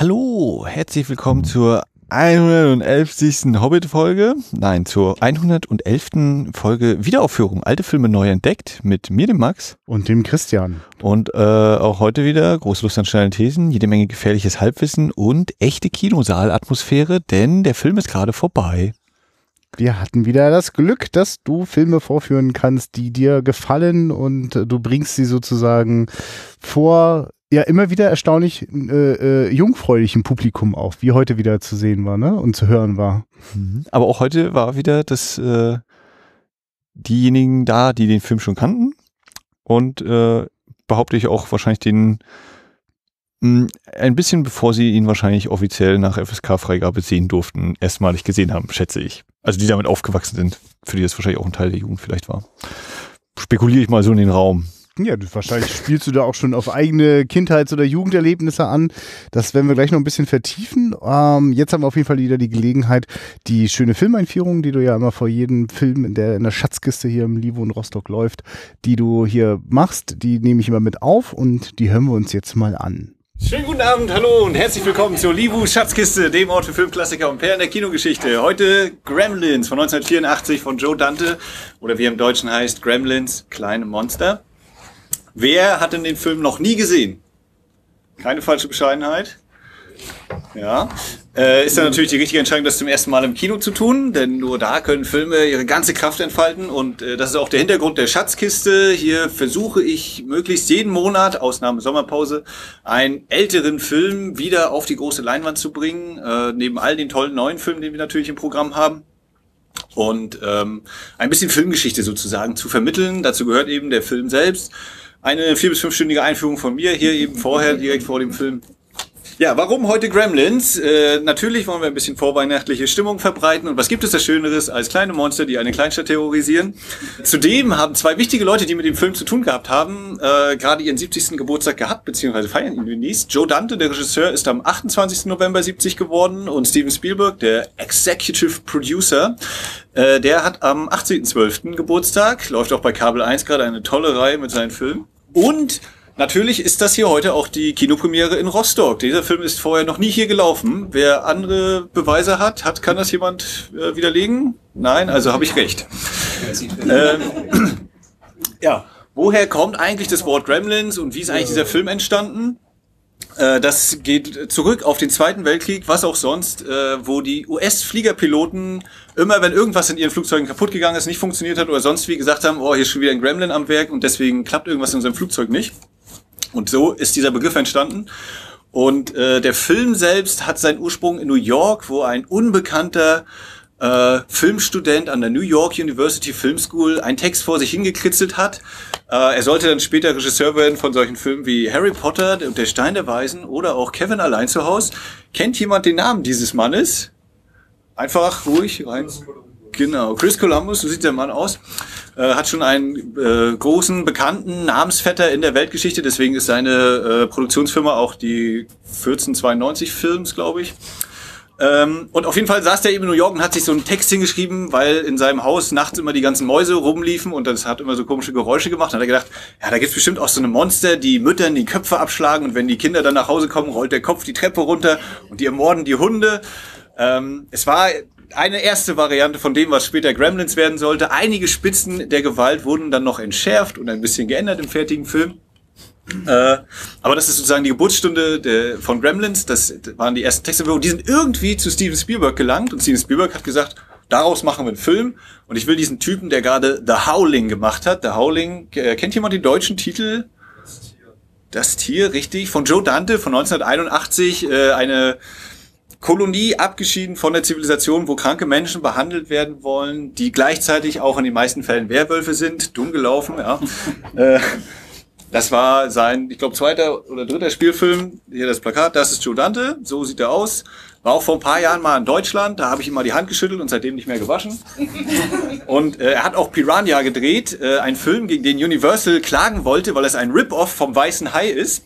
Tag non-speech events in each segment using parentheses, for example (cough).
Hallo, herzlich willkommen zur 111. Hobbit-Folge. Nein, zur 111. Folge Wiederaufführung. Alte Filme neu entdeckt mit mir, dem Max. Und dem Christian. Und äh, auch heute wieder große Lust an schnellen Thesen, jede Menge gefährliches Halbwissen und echte Kinosaalatmosphäre, denn der Film ist gerade vorbei. Wir hatten wieder das Glück, dass du Filme vorführen kannst, die dir gefallen und du bringst sie sozusagen vor ja immer wieder erstaunlich äh, äh, jungfräulichem Publikum auf, wie heute wieder zu sehen war ne? und zu hören war. Mhm. Aber auch heute war wieder das äh, diejenigen da, die den Film schon kannten und äh, behaupte ich auch wahrscheinlich den mh, hm, ein bisschen bevor sie ihn wahrscheinlich offiziell nach FSK-Freigabe sehen durften, erstmalig gesehen haben, schätze ich. Also die damit aufgewachsen sind, für die das wahrscheinlich auch ein Teil der Jugend vielleicht war. Spekuliere ich mal so in den Raum. Ja, wahrscheinlich spielst du da auch schon auf eigene Kindheits- oder Jugenderlebnisse an. Das werden wir gleich noch ein bisschen vertiefen. Ähm, jetzt haben wir auf jeden Fall wieder die Gelegenheit, die schöne Filmeinführung, die du ja immer vor jedem Film in der, in der Schatzkiste hier im Livo in Rostock läuft, die du hier machst, die nehme ich immer mit auf und die hören wir uns jetzt mal an. Schönen guten Abend, hallo und herzlich willkommen zur Livu Schatzkiste, dem Ort für Filmklassiker und Perlen der Kinogeschichte. Heute Gremlins von 1984 von Joe Dante oder wie er im Deutschen heißt, Gremlins, kleine Monster. Wer hat denn den Film noch nie gesehen? Keine falsche Bescheidenheit. Ja. Äh, ist dann natürlich die richtige Entscheidung, das zum ersten Mal im Kino zu tun, denn nur da können Filme ihre ganze Kraft entfalten und äh, das ist auch der Hintergrund der Schatzkiste. Hier versuche ich möglichst jeden Monat, Ausnahme Sommerpause, einen älteren Film wieder auf die große Leinwand zu bringen, äh, neben all den tollen neuen Filmen, die wir natürlich im Programm haben und ähm, ein bisschen Filmgeschichte sozusagen zu vermitteln. Dazu gehört eben der Film selbst eine vier- bis fünfstündige Einführung von mir, hier eben vorher, direkt vor dem Film. Ja, warum heute Gremlins? Äh, natürlich wollen wir ein bisschen vorweihnachtliche Stimmung verbreiten. Und was gibt es da Schöneres als kleine Monster, die eine Kleinstadt terrorisieren? Zudem haben zwei wichtige Leute, die mit dem Film zu tun gehabt haben, äh, gerade ihren 70. Geburtstag gehabt, beziehungsweise feiern ihn demnächst. Joe Dante, der Regisseur, ist am 28. November 70 geworden und Steven Spielberg, der Executive Producer, äh, der hat am 18.12. Geburtstag, läuft auch bei Kabel 1 gerade eine tolle Reihe mit seinen Filmen. Und Natürlich ist das hier heute auch die Kinopremiere in Rostock. Dieser Film ist vorher noch nie hier gelaufen. Wer andere Beweise hat, hat kann das jemand äh, widerlegen? Nein, also habe ich recht. ähm, (clears throat) ja, woher kommt eigentlich das Wort Gremlins und wie ist eigentlich dieser Film entstanden? Äh, das geht zurück auf den Zweiten Weltkrieg, was auch sonst, äh, wo die US-Fliegerpiloten immer, wenn irgendwas in ihren Flugzeugen kaputt gegangen ist, nicht funktioniert hat oder sonst wie gesagt haben, oh, hier ist schon wieder ein Gremlin am Werk und deswegen klappt irgendwas in unserem Flugzeug nicht. Und so ist dieser Begriff entstanden. Und äh, der Film selbst hat seinen Ursprung in New York, wo ein unbekannter äh, Filmstudent an der New York University Film School einen Text vor sich hingekritzelt hat. Äh, er sollte dann später Regisseur werden von solchen Filmen wie Harry Potter und der Stein der Weisen oder auch Kevin allein zu Hause. Kennt jemand den Namen dieses Mannes? Einfach ruhig rein. Genau, Chris Columbus, so sieht der Mann aus, äh, hat schon einen äh, großen, bekannten Namensvetter in der Weltgeschichte, deswegen ist seine äh, Produktionsfirma auch die 1492 Films, glaube ich. Ähm, und auf jeden Fall saß der eben in New York und hat sich so einen Text hingeschrieben, weil in seinem Haus nachts immer die ganzen Mäuse rumliefen und das hat immer so komische Geräusche gemacht. Dann hat er gedacht, ja, da gibt's bestimmt auch so eine Monster, die Müttern die Köpfe abschlagen und wenn die Kinder dann nach Hause kommen, rollt der Kopf die Treppe runter und die ermorden die Hunde. Ähm, es war eine erste Variante von dem, was später Gremlins werden sollte. Einige Spitzen der Gewalt wurden dann noch entschärft und ein bisschen geändert im fertigen Film. Äh, aber das ist sozusagen die Geburtsstunde der, von Gremlins. Das waren die ersten Texte. Die sind irgendwie zu Steven Spielberg gelangt und Steven Spielberg hat gesagt, daraus machen wir einen Film. Und ich will diesen Typen, der gerade The Howling gemacht hat. The Howling, äh, kennt jemand den deutschen Titel? Das Tier. Das Tier, richtig. Von Joe Dante von 1981. Äh, eine Kolonie abgeschieden von der Zivilisation, wo kranke Menschen behandelt werden wollen, die gleichzeitig auch in den meisten Fällen Werwölfe sind. Dumm gelaufen, ja. (laughs) äh, das war sein, ich glaube, zweiter oder dritter Spielfilm. Hier das Plakat, das ist Joe Dante, so sieht er aus. War auch vor ein paar Jahren mal in Deutschland, da habe ich ihm mal die Hand geschüttelt und seitdem nicht mehr gewaschen. (laughs) Und äh, er hat auch Piranha gedreht, äh, ein Film, gegen den Universal klagen wollte, weil es ein Rip-Off vom Weißen Hai ist.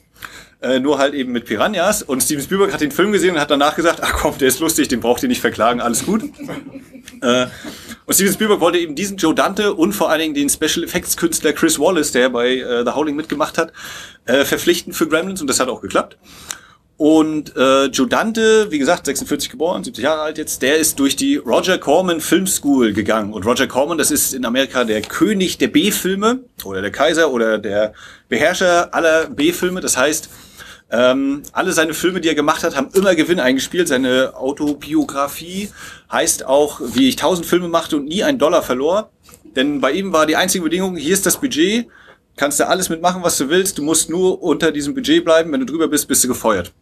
Äh, nur halt eben mit Piranhas. Und Steven Spielberg hat den Film gesehen und hat danach gesagt, ach komm, der ist lustig, den braucht ihr nicht verklagen, alles gut. (laughs) äh, und Steven Spielberg wollte eben diesen Joe Dante und vor allen Dingen den Special Effects Künstler Chris Wallace, der bei äh, The Howling mitgemacht hat, äh, verpflichten für Gremlins und das hat auch geklappt. Und äh, Joe Dante, wie gesagt, 46 geboren, 70 Jahre alt jetzt, der ist durch die Roger Corman Film School gegangen. Und Roger Corman, das ist in Amerika der König der B-Filme oder der Kaiser oder der Beherrscher aller B-Filme. Das heißt, ähm, alle seine Filme, die er gemacht hat, haben immer Gewinn eingespielt. Seine Autobiografie heißt auch, wie ich tausend Filme machte und nie einen Dollar verlor. Denn bei ihm war die einzige Bedingung, hier ist das Budget, kannst du alles mitmachen, was du willst, du musst nur unter diesem Budget bleiben, wenn du drüber bist, bist du gefeuert.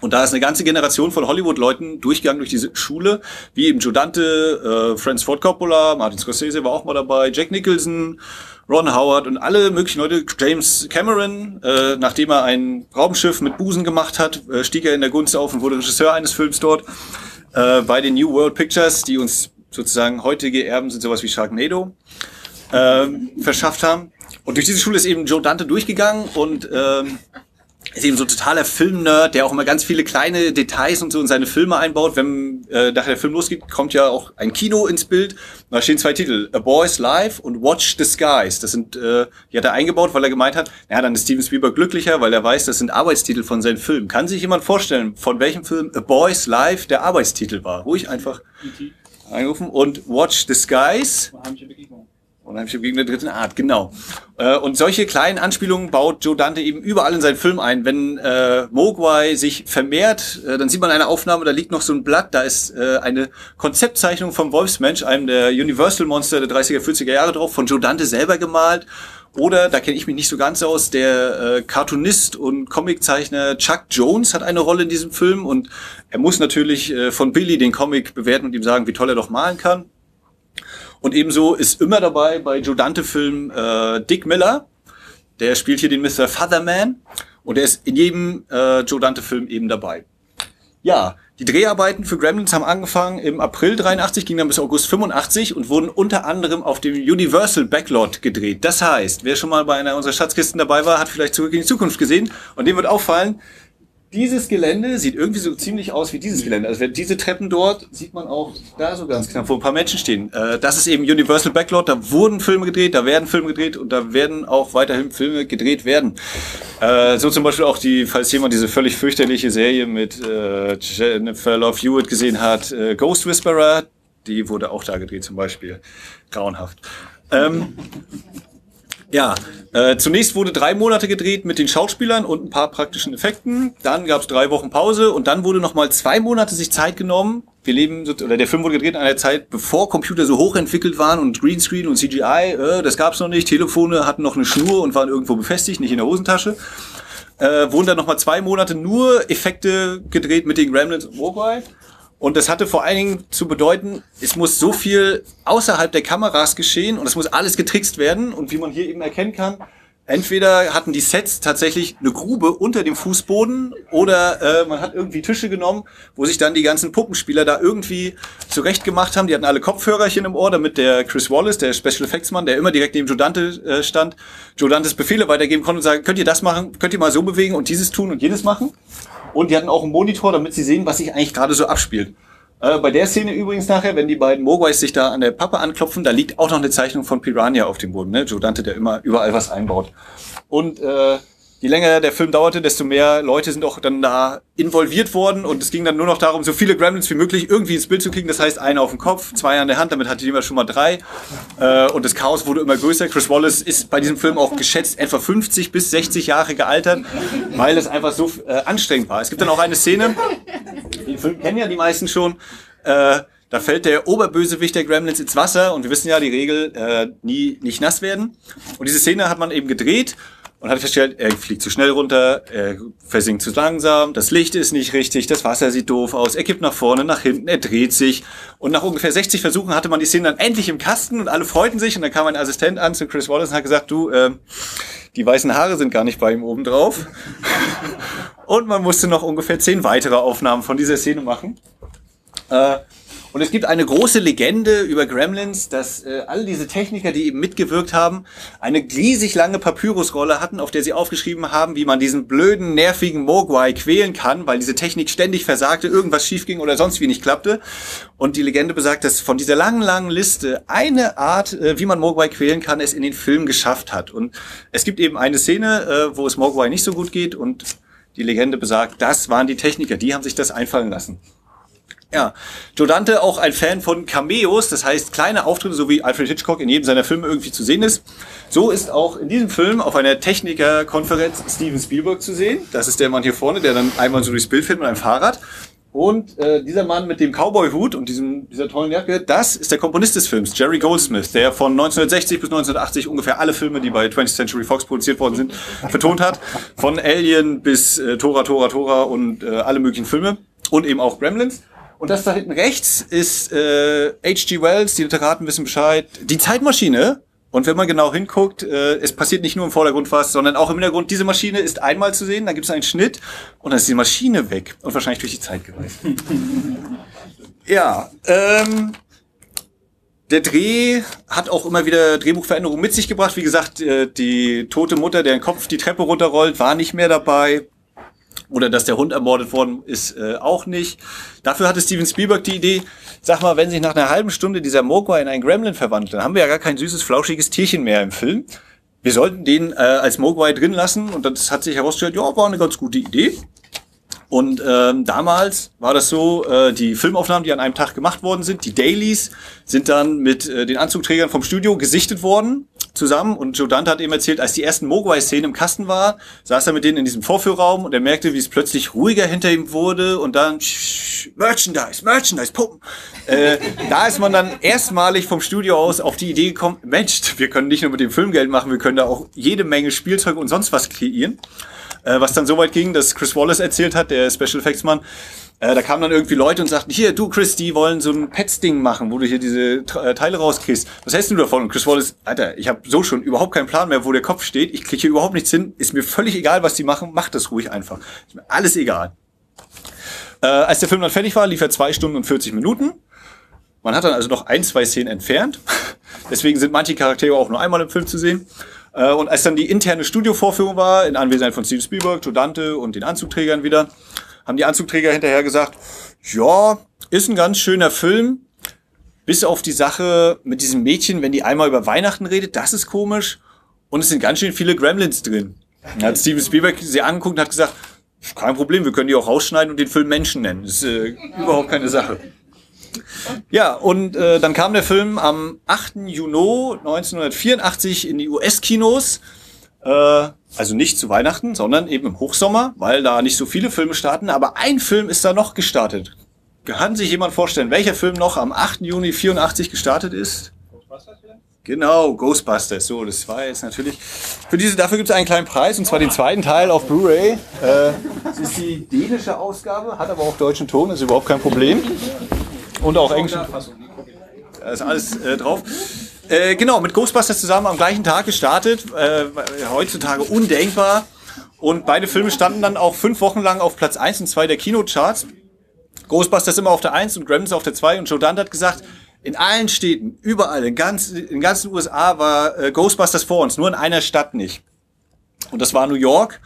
Und da ist eine ganze Generation von Hollywood-Leuten durchgegangen durch diese Schule, wie eben Joe äh, Francis Ford Coppola, Martin Scorsese war auch mal dabei, Jack Nicholson, Ron Howard und alle möglichen Leute. James Cameron, äh, nachdem er ein Raumschiff mit Busen gemacht hat, äh, stieg er in der Gunst auf und wurde Regisseur eines Films dort. Äh, bei den New World Pictures, die uns sozusagen heutige Erben sind sowas wie Sharknado, äh, verschafft haben. Und durch diese Schule ist eben Joe Dante durchgegangen und ähm, ist eben so ein totaler Filmnerd, der auch immer ganz viele kleine Details und so in seine Filme einbaut. Wenn äh, nachher der Film losgeht, kommt ja auch ein Kino ins Bild. Da stehen zwei Titel, A Boy's Life und Watch the Skies. Das sind, äh, die hat er eingebaut, weil er gemeint hat, ja, dann ist Steven Spielberg glücklicher, weil er weiß, das sind Arbeitstitel von seinen Filmen. Kann sich jemand vorstellen, von welchem Film A Boy's Life der Arbeitstitel war? Ruhig einfach einrufen und Watch the Skies. Unheimliche Begegnung der dritten Art, genau. Äh, und solche kleinen Anspielungen baut Joe Dante eben überall in seinen Film ein. Wenn äh, Mogwai sich vermehrt, äh, dann sieht man eine Aufnahme, da liegt noch so ein Blatt, da ist äh, eine Konzeptzeichnung vom Wolfsmensch, einem der Universal Monster der 30er, 40er Jahre drauf, von Joe Dante selber gemalt. Oder, da kenne ich mich nicht so ganz aus, der äh, Cartoonist und Comiczeichner Chuck Jones hat eine Rolle in diesem Film und er muss natürlich äh, von Billy den Comic bewerten und ihm sagen, wie toll er doch malen kann. Und ebenso ist immer dabei bei Joe Dante-Filmen äh, Dick Miller. Der spielt hier den Mr. Fatherman. Und er ist in jedem äh, Joe Dante-Film eben dabei. Ja, die Dreharbeiten für Gremlins haben angefangen im April 83, ging dann bis August 85 und wurden unter anderem auf dem Universal Backlot gedreht. Das heißt, wer schon mal bei einer unserer Schatzkisten dabei war, hat vielleicht zurück in die Zukunft gesehen und dem wird auffallen, dieses Gelände sieht irgendwie so ziemlich aus wie dieses Gelände. Also wenn diese Treppen dort, sieht man auch da so ganz knapp, wo ein paar Menschen stehen. Äh, das ist eben Universal Backlot, da wurden Filme gedreht, da werden Filme gedreht und da werden auch weiterhin Filme gedreht werden. Äh, so zum Beispiel auch die, falls jemand diese völlig fürchterliche Serie mit äh, Jennifer Love Hewitt gesehen hat, Ghost Whisperer, die wurde auch da gedreht zum Beispiel. Grauenhaft. Ähm, ja, äh, zunächst wurde drei Monate gedreht mit den Schauspielern und ein paar praktischen Effekten. Dann gab es drei Wochen Pause und dann wurde nochmal zwei Monate sich Zeit genommen. Wir leben, oder der Film wurde gedreht in einer Zeit, bevor Computer so hochentwickelt waren und Greenscreen und CGI, äh, das gab's noch nicht. Telefone hatten noch eine Schnur und waren irgendwo befestigt, nicht in der Hosentasche. Äh, wurden dann nochmal zwei Monate nur Effekte gedreht mit den Gremlins und Mogwai. Und das hatte vor allen Dingen zu bedeuten, es muss so viel außerhalb der Kameras geschehen und es muss alles getrickst werden. Und wie man hier eben erkennen kann, entweder hatten die Sets tatsächlich eine Grube unter dem Fußboden oder äh, man hat irgendwie Tische genommen, wo sich dann die ganzen Puppenspieler da irgendwie zurecht gemacht haben. Die hatten alle Kopfhörerchen im Ohr, damit der Chris Wallace, der Special Effects Mann, der immer direkt neben Joe Dante äh, stand, Joe Dantes Befehle weitergeben konnte und sagen, könnt ihr das machen, könnt ihr mal so bewegen und dieses tun und jedes machen. Und die hatten auch einen Monitor, damit sie sehen, was sich eigentlich gerade so abspielt. Äh, bei der Szene übrigens nachher, wenn die beiden Mogwais sich da an der Pappe anklopfen, da liegt auch noch eine Zeichnung von Piranha auf dem Boden. Ne? Joe Dante, der immer überall was einbaut. Und äh, je länger der Film dauerte, desto mehr Leute sind auch dann da involviert worden und es ging dann nur noch darum, so viele Gremlins wie möglich irgendwie ins Bild zu kriegen. Das heißt, einer auf dem Kopf, zwei an der Hand, damit hatte jemand schon mal drei. Äh, und das Chaos wurde immer größer. Chris Wallace ist bei diesem Film auch geschätzt etwa 50 bis 60 Jahre gealtert, weil es einfach so äh, anstrengend war. Es gibt dann auch eine Szene, den Film kennen ja die meisten schon, äh, da fällt der Oberbösewicht der Gremlins ins Wasser und wir wissen ja die Regel, nie nicht nass werden. Und diese Szene hat man eben gedreht und hat festgestellt, er fliegt zu schnell runter, er versinkt zu langsam, das Licht ist nicht richtig, das Wasser sieht doof aus, er kippt nach vorne, nach hinten, er dreht sich. Und nach ungefähr 60 Versuchen hatte man die Szene dann endlich im Kasten und alle freuten sich und dann kam ein Assistent an zu Chris Wallace und hat gesagt, du, äh, die weißen Haare sind gar nicht bei ihm oben drauf. (laughs) und man musste noch ungefähr zehn weitere Aufnahmen von dieser Szene machen. Äh, und es gibt eine große Legende über Gremlins, dass äh, all diese Techniker, die eben mitgewirkt haben, eine riesig lange Papyrusrolle hatten, auf der sie aufgeschrieben haben, wie man diesen blöden, nervigen Mogwai quälen kann, weil diese Technik ständig versagte, irgendwas schief ging oder sonst wie nicht klappte. Und die Legende besagt, dass von dieser langen, langen Liste eine Art, äh, wie man Mogwai quälen kann, es in den Film geschafft hat. Und es gibt eben eine Szene, äh, wo es Mogwai nicht so gut geht und Die Legende besagt, das waren die Techniker, die haben sich das einfallen lassen. Ja, Joe Dante auch ein Fan von Cameos, das heißt kleine Auftritte, so wie Alfred Hitchcock in jedem seiner Filme irgendwie zu sehen ist. So ist auch in diesem Film auf einer Technikerkonferenz Steven Spielberg zu sehen. Das ist der Mann hier vorne, der dann einmal so durchs Bild fährt mit einem Fahrrad. Und äh, dieser Mann mit dem Cowboy-Hut und diesem, dieser tollen Jacke, das ist der Komponist des Films, Jerry Goldsmith, der von 1960 bis 1980 ungefähr alle Filme, die bei 20th Century Fox produziert worden sind, vertont hat. Von Alien bis äh, Tora, Tora, Tora und äh, alle möglichen Filme. Und eben auch Gremlins. Und das da hinten rechts ist äh, H.G. Wells, die Literaten wissen Bescheid, die Zeitmaschine und wenn man genau hinguckt, äh, es passiert nicht nur im Vordergrund was, sondern auch im Hintergrund. Diese Maschine ist einmal zu sehen, dann gibt es einen Schnitt und dann ist die Maschine weg und wahrscheinlich durch die Zeit gereist. (laughs) ja, ähm, der Dreh hat auch immer wieder Drehbuchveränderungen mit sich gebracht. Wie gesagt, äh, die tote Mutter, deren Kopf die Treppe runterrollt, war nicht mehr dabei. Oder dass der Hund ermordet worden ist, äh, auch nicht. Dafür hatte Steven Spielberg die Idee, sag mal, wenn sich nach einer halben Stunde dieser Mogwai in einen Gremlin verwandelt, dann haben wir ja gar kein süßes, flauschiges Tierchen mehr im Film. Wir sollten den äh, als Mogwai drin lassen und das hat sich herausgestellt, ja, war eine ganz gute Idee. Und ähm, damals war das so, äh, die Filmaufnahmen, die an einem Tag gemacht worden sind, die Dailies, sind dann mit äh, den Anzugträgern vom Studio gesichtet worden zusammen. Und Joe Dante hat eben erzählt, als die ersten Mogwai-Szenen im Kasten war, saß er mit denen in diesem Vorführraum und er merkte, wie es plötzlich ruhiger hinter ihm wurde und dann Merchandise, Merchandise, Puppen. Äh, da ist man dann erstmalig vom Studio aus auf die Idee gekommen, Mensch, wir können nicht nur mit dem Film Geld machen, wir können da auch jede Menge Spielzeug und sonst was kreieren. Äh, was dann so weit ging, dass Chris Wallace erzählt hat, der Special Effects Mann, äh, da kamen dann irgendwie Leute und sagten, hier, du Chris, die wollen so ein Pets-Ding machen, wo du hier diese äh, Teile rauskriegst. Was hältst du davon? Und Chris Wallace, Alter, ich habe so schon überhaupt keinen Plan mehr, wo der Kopf steht. Ich kriege hier überhaupt nichts hin. Ist mir völlig egal, was die machen. Mach das ruhig einfach. Ist mir alles egal. Äh, als der Film dann fertig war, lief er zwei Stunden und 40 Minuten. Man hat dann also noch ein, zwei Szenen entfernt. (laughs) Deswegen sind manche Charaktere auch nur einmal im Film zu sehen. Äh, und als dann die interne Studiovorführung war, in Anwesenheit von Steven Spielberg, Joe Dante und den Anzugträgern wieder, haben die Anzugträger hinterher gesagt, ja, ist ein ganz schöner Film, bis auf die Sache mit diesem Mädchen, wenn die einmal über Weihnachten redet, das ist komisch. Und es sind ganz schön viele Gremlins drin. Dann hat Steven Spielberg sie angeguckt und hat gesagt, kein Problem, wir können die auch rausschneiden und den Film Menschen nennen. Das ist äh, überhaupt keine Sache. Ja, und äh, dann kam der Film am 8. Juni 1984 in die US-Kinos. Äh, also nicht zu Weihnachten, sondern eben im Hochsommer, weil da nicht so viele Filme starten. Aber ein Film ist da noch gestartet. Kann sich jemand vorstellen, welcher Film noch am 8. Juni 84 gestartet ist? Ghostbusters vielleicht? Genau, Ghostbusters. So, das war jetzt natürlich. Für diese, dafür gibt es einen kleinen Preis, und zwar den zweiten Teil auf Blu-ray. Äh, das ist die dänische Ausgabe, hat aber auch deutschen Ton, ist überhaupt kein Problem. Und auch Englisch. Da ist alles äh, drauf. Äh, genau, mit Ghostbusters zusammen am gleichen Tag gestartet. Äh, heutzutage undenkbar. Und beide Filme standen dann auch fünf Wochen lang auf Platz 1 und 2 der Kinocharts. Ghostbusters immer auf der 1 und Gremlins auf der 2. Und Joe Dante hat gesagt, in allen Städten, überall, in, ganz, in ganzen USA war äh, Ghostbusters vor uns, nur in einer Stadt nicht. Und das war New York.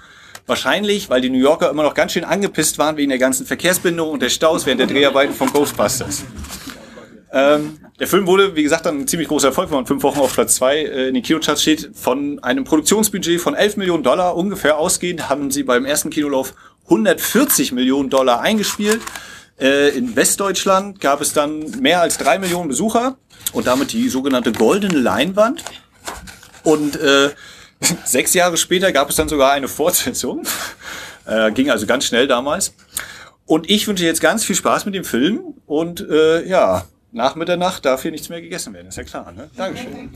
Wahrscheinlich, weil die New Yorker immer noch ganz schön angepisst waren wegen der ganzen Verkehrsbindung und der Staus während der Dreharbeiten von Ghostbusters. Ähm, der Film wurde, wie gesagt, dann ein ziemlich großer Erfolg, wenn man fünf Wochen auf Platz zwei äh, in den Kinocharts steht. Von einem Produktionsbudget von 11 Millionen Dollar ungefähr ausgehend haben sie beim ersten Kinolauf 140 Millionen Dollar eingespielt. Äh, in Westdeutschland gab es dann mehr als drei Millionen Besucher und damit die sogenannte goldene Leinwand. Und äh, (laughs) sechs Jahre später gab es dann sogar eine Fortsetzung. (laughs) Äh, ging also ganz schnell damals. Und ich wünsche jetzt ganz viel Spaß mit dem Film und äh, ja, nach Mitternacht darf hier nichts mehr gegessen werden, ist ja klar. Ne? Dankeschön.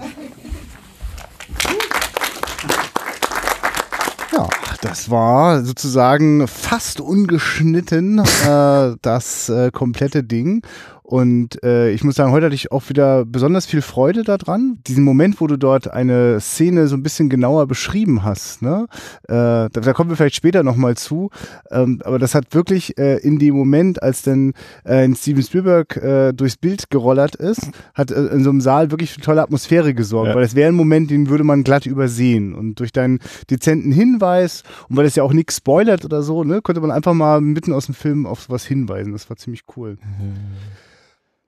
Ja, das war sozusagen fast ungeschnitten äh, das äh, komplette Ding. Und äh, ich muss sagen, heute hatte ich auch wieder besonders viel Freude daran. Diesen Moment, wo du dort eine Szene so ein bisschen genauer beschrieben hast. Ne? Äh, da, da kommen wir vielleicht später nochmal zu. Ähm, aber das hat wirklich äh, in dem Moment, als dann äh, Steven Spielberg äh, durchs Bild gerollert ist, hat äh, in so einem Saal wirklich für tolle Atmosphäre gesorgt. Ja. Weil das wäre ein Moment, den würde man glatt übersehen. Und durch deinen dezenten Hinweis, und weil das ja auch nichts spoilert oder so, ne, konnte man einfach mal mitten aus dem Film auf sowas hinweisen. Das war ziemlich cool. Mhm.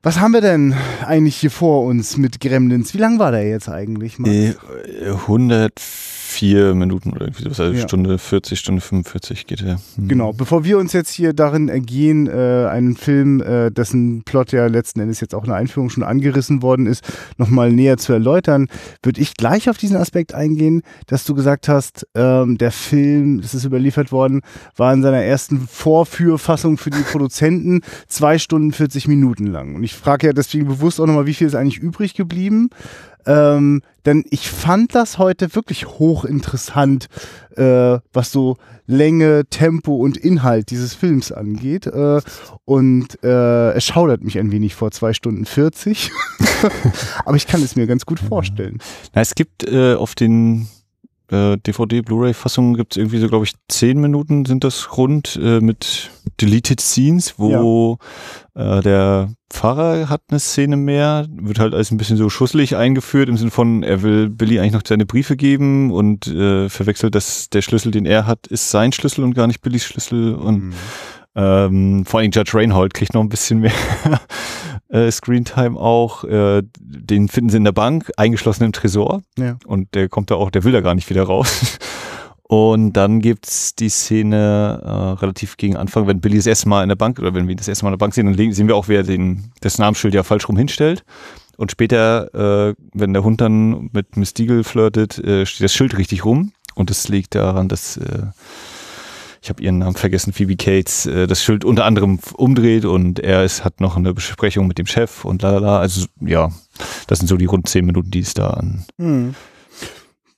Was haben wir denn eigentlich hier vor uns mit Gremlins? Wie lang war der jetzt eigentlich? Mal? 104 104 Minuten oder irgendwie sowas. Also Ja. Stunde 40, Stunde 45 geht der. Hm. Genau, bevor wir uns jetzt hier darin ergehen, äh, einen Film, äh, dessen Plot ja letzten Endes jetzt auch in der Einführung schon angerissen worden ist, nochmal näher zu erläutern, würde ich gleich auf diesen Aspekt eingehen, dass du gesagt hast, ähm, der Film, das ist überliefert worden, war in seiner ersten Vorführfassung für die Produzenten zwei Stunden 40 Minuten lang. Und ich frage ja deswegen bewusst auch nochmal, wie viel ist eigentlich übrig geblieben? Ähm, denn ich fand das heute wirklich hochinteressant, äh, was so Länge, Tempo und Inhalt dieses Films angeht. Äh, und äh, es schaudert mich ein wenig vor zwei Stunden 40. (laughs) Aber ich kann es mir ganz gut vorstellen. Na, es gibt äh, auf den äh, DVD, Blu-ray-Fassungen gibt es irgendwie so, glaube ich, zehn Minuten sind das rund äh, mit Deleted Scenes, wo äh, der Pfarrer hat eine Szene mehr, wird halt als ein bisschen so schusselig eingeführt, im Sinne von, er will Billy eigentlich noch seine Briefe geben und äh, verwechselt, dass der Schlüssel, den er hat, ist sein Schlüssel und gar nicht Billys Schlüssel und Mhm. ähm, vor allem Judge Reinhold kriegt noch ein bisschen mehr (laughs) äh, Screentime auch. Äh, den finden sie in der Bank, eingeschlossen im Tresor. Ja. Und der kommt da auch, der will da gar nicht wieder raus. (laughs) Und dann gibt's die Szene äh, relativ gegen Anfang, wenn Billy das erste Mal in der Bank oder wenn wir das erste Mal in der Bank sehen, dann sehen wir auch, wer den, das Namensschild ja falsch rum hinstellt. Und später, äh, wenn der Hund dann mit Miss Deagle flirtet, äh, steht das Schild richtig rum. Und das liegt daran, dass äh, ich habe ihren Namen vergessen, Phoebe Cates, äh, das Schild unter anderem umdreht und er ist, hat noch eine Besprechung mit dem Chef und lalala. Also ja, das sind so die rund zehn Minuten, die es da an Mhm.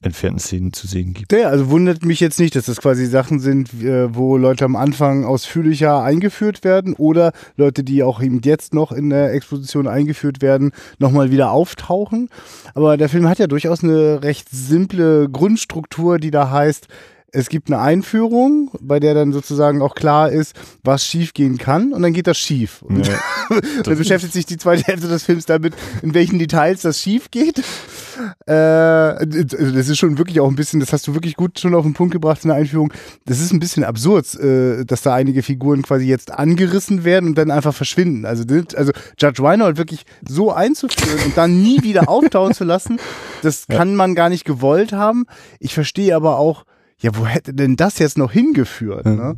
entfernten Szenen zu sehen gibt. Ja, also wundert mich jetzt nicht, dass das quasi Sachen sind, äh, wo Leute am Anfang ausführlicher eingeführt werden oder Leute, die auch eben jetzt noch in der Exposition eingeführt werden, nochmal wieder auftauchen. Aber der Film hat ja durchaus eine recht simple Grundstruktur, die da heißt, es gibt eine Einführung, bei der dann sozusagen auch klar ist, was schief gehen kann und dann geht das schief. Und Ja. (laughs) dann beschäftigt sich die zweite Hälfte des Films damit, in welchen Details das schief geht. Äh, das ist schon wirklich auch ein bisschen, das hast du wirklich gut schon auf den Punkt gebracht in der Einführung. Das ist ein bisschen absurd, äh, dass da einige Figuren quasi jetzt angerissen werden und dann einfach verschwinden. Also, also Judge Reinhold wirklich so einzuführen und dann nie wieder (laughs) auftauchen zu lassen, das kann man gar nicht gewollt haben. Ich verstehe aber auch, ja, wo hätte denn das jetzt noch hingeführt? Ne?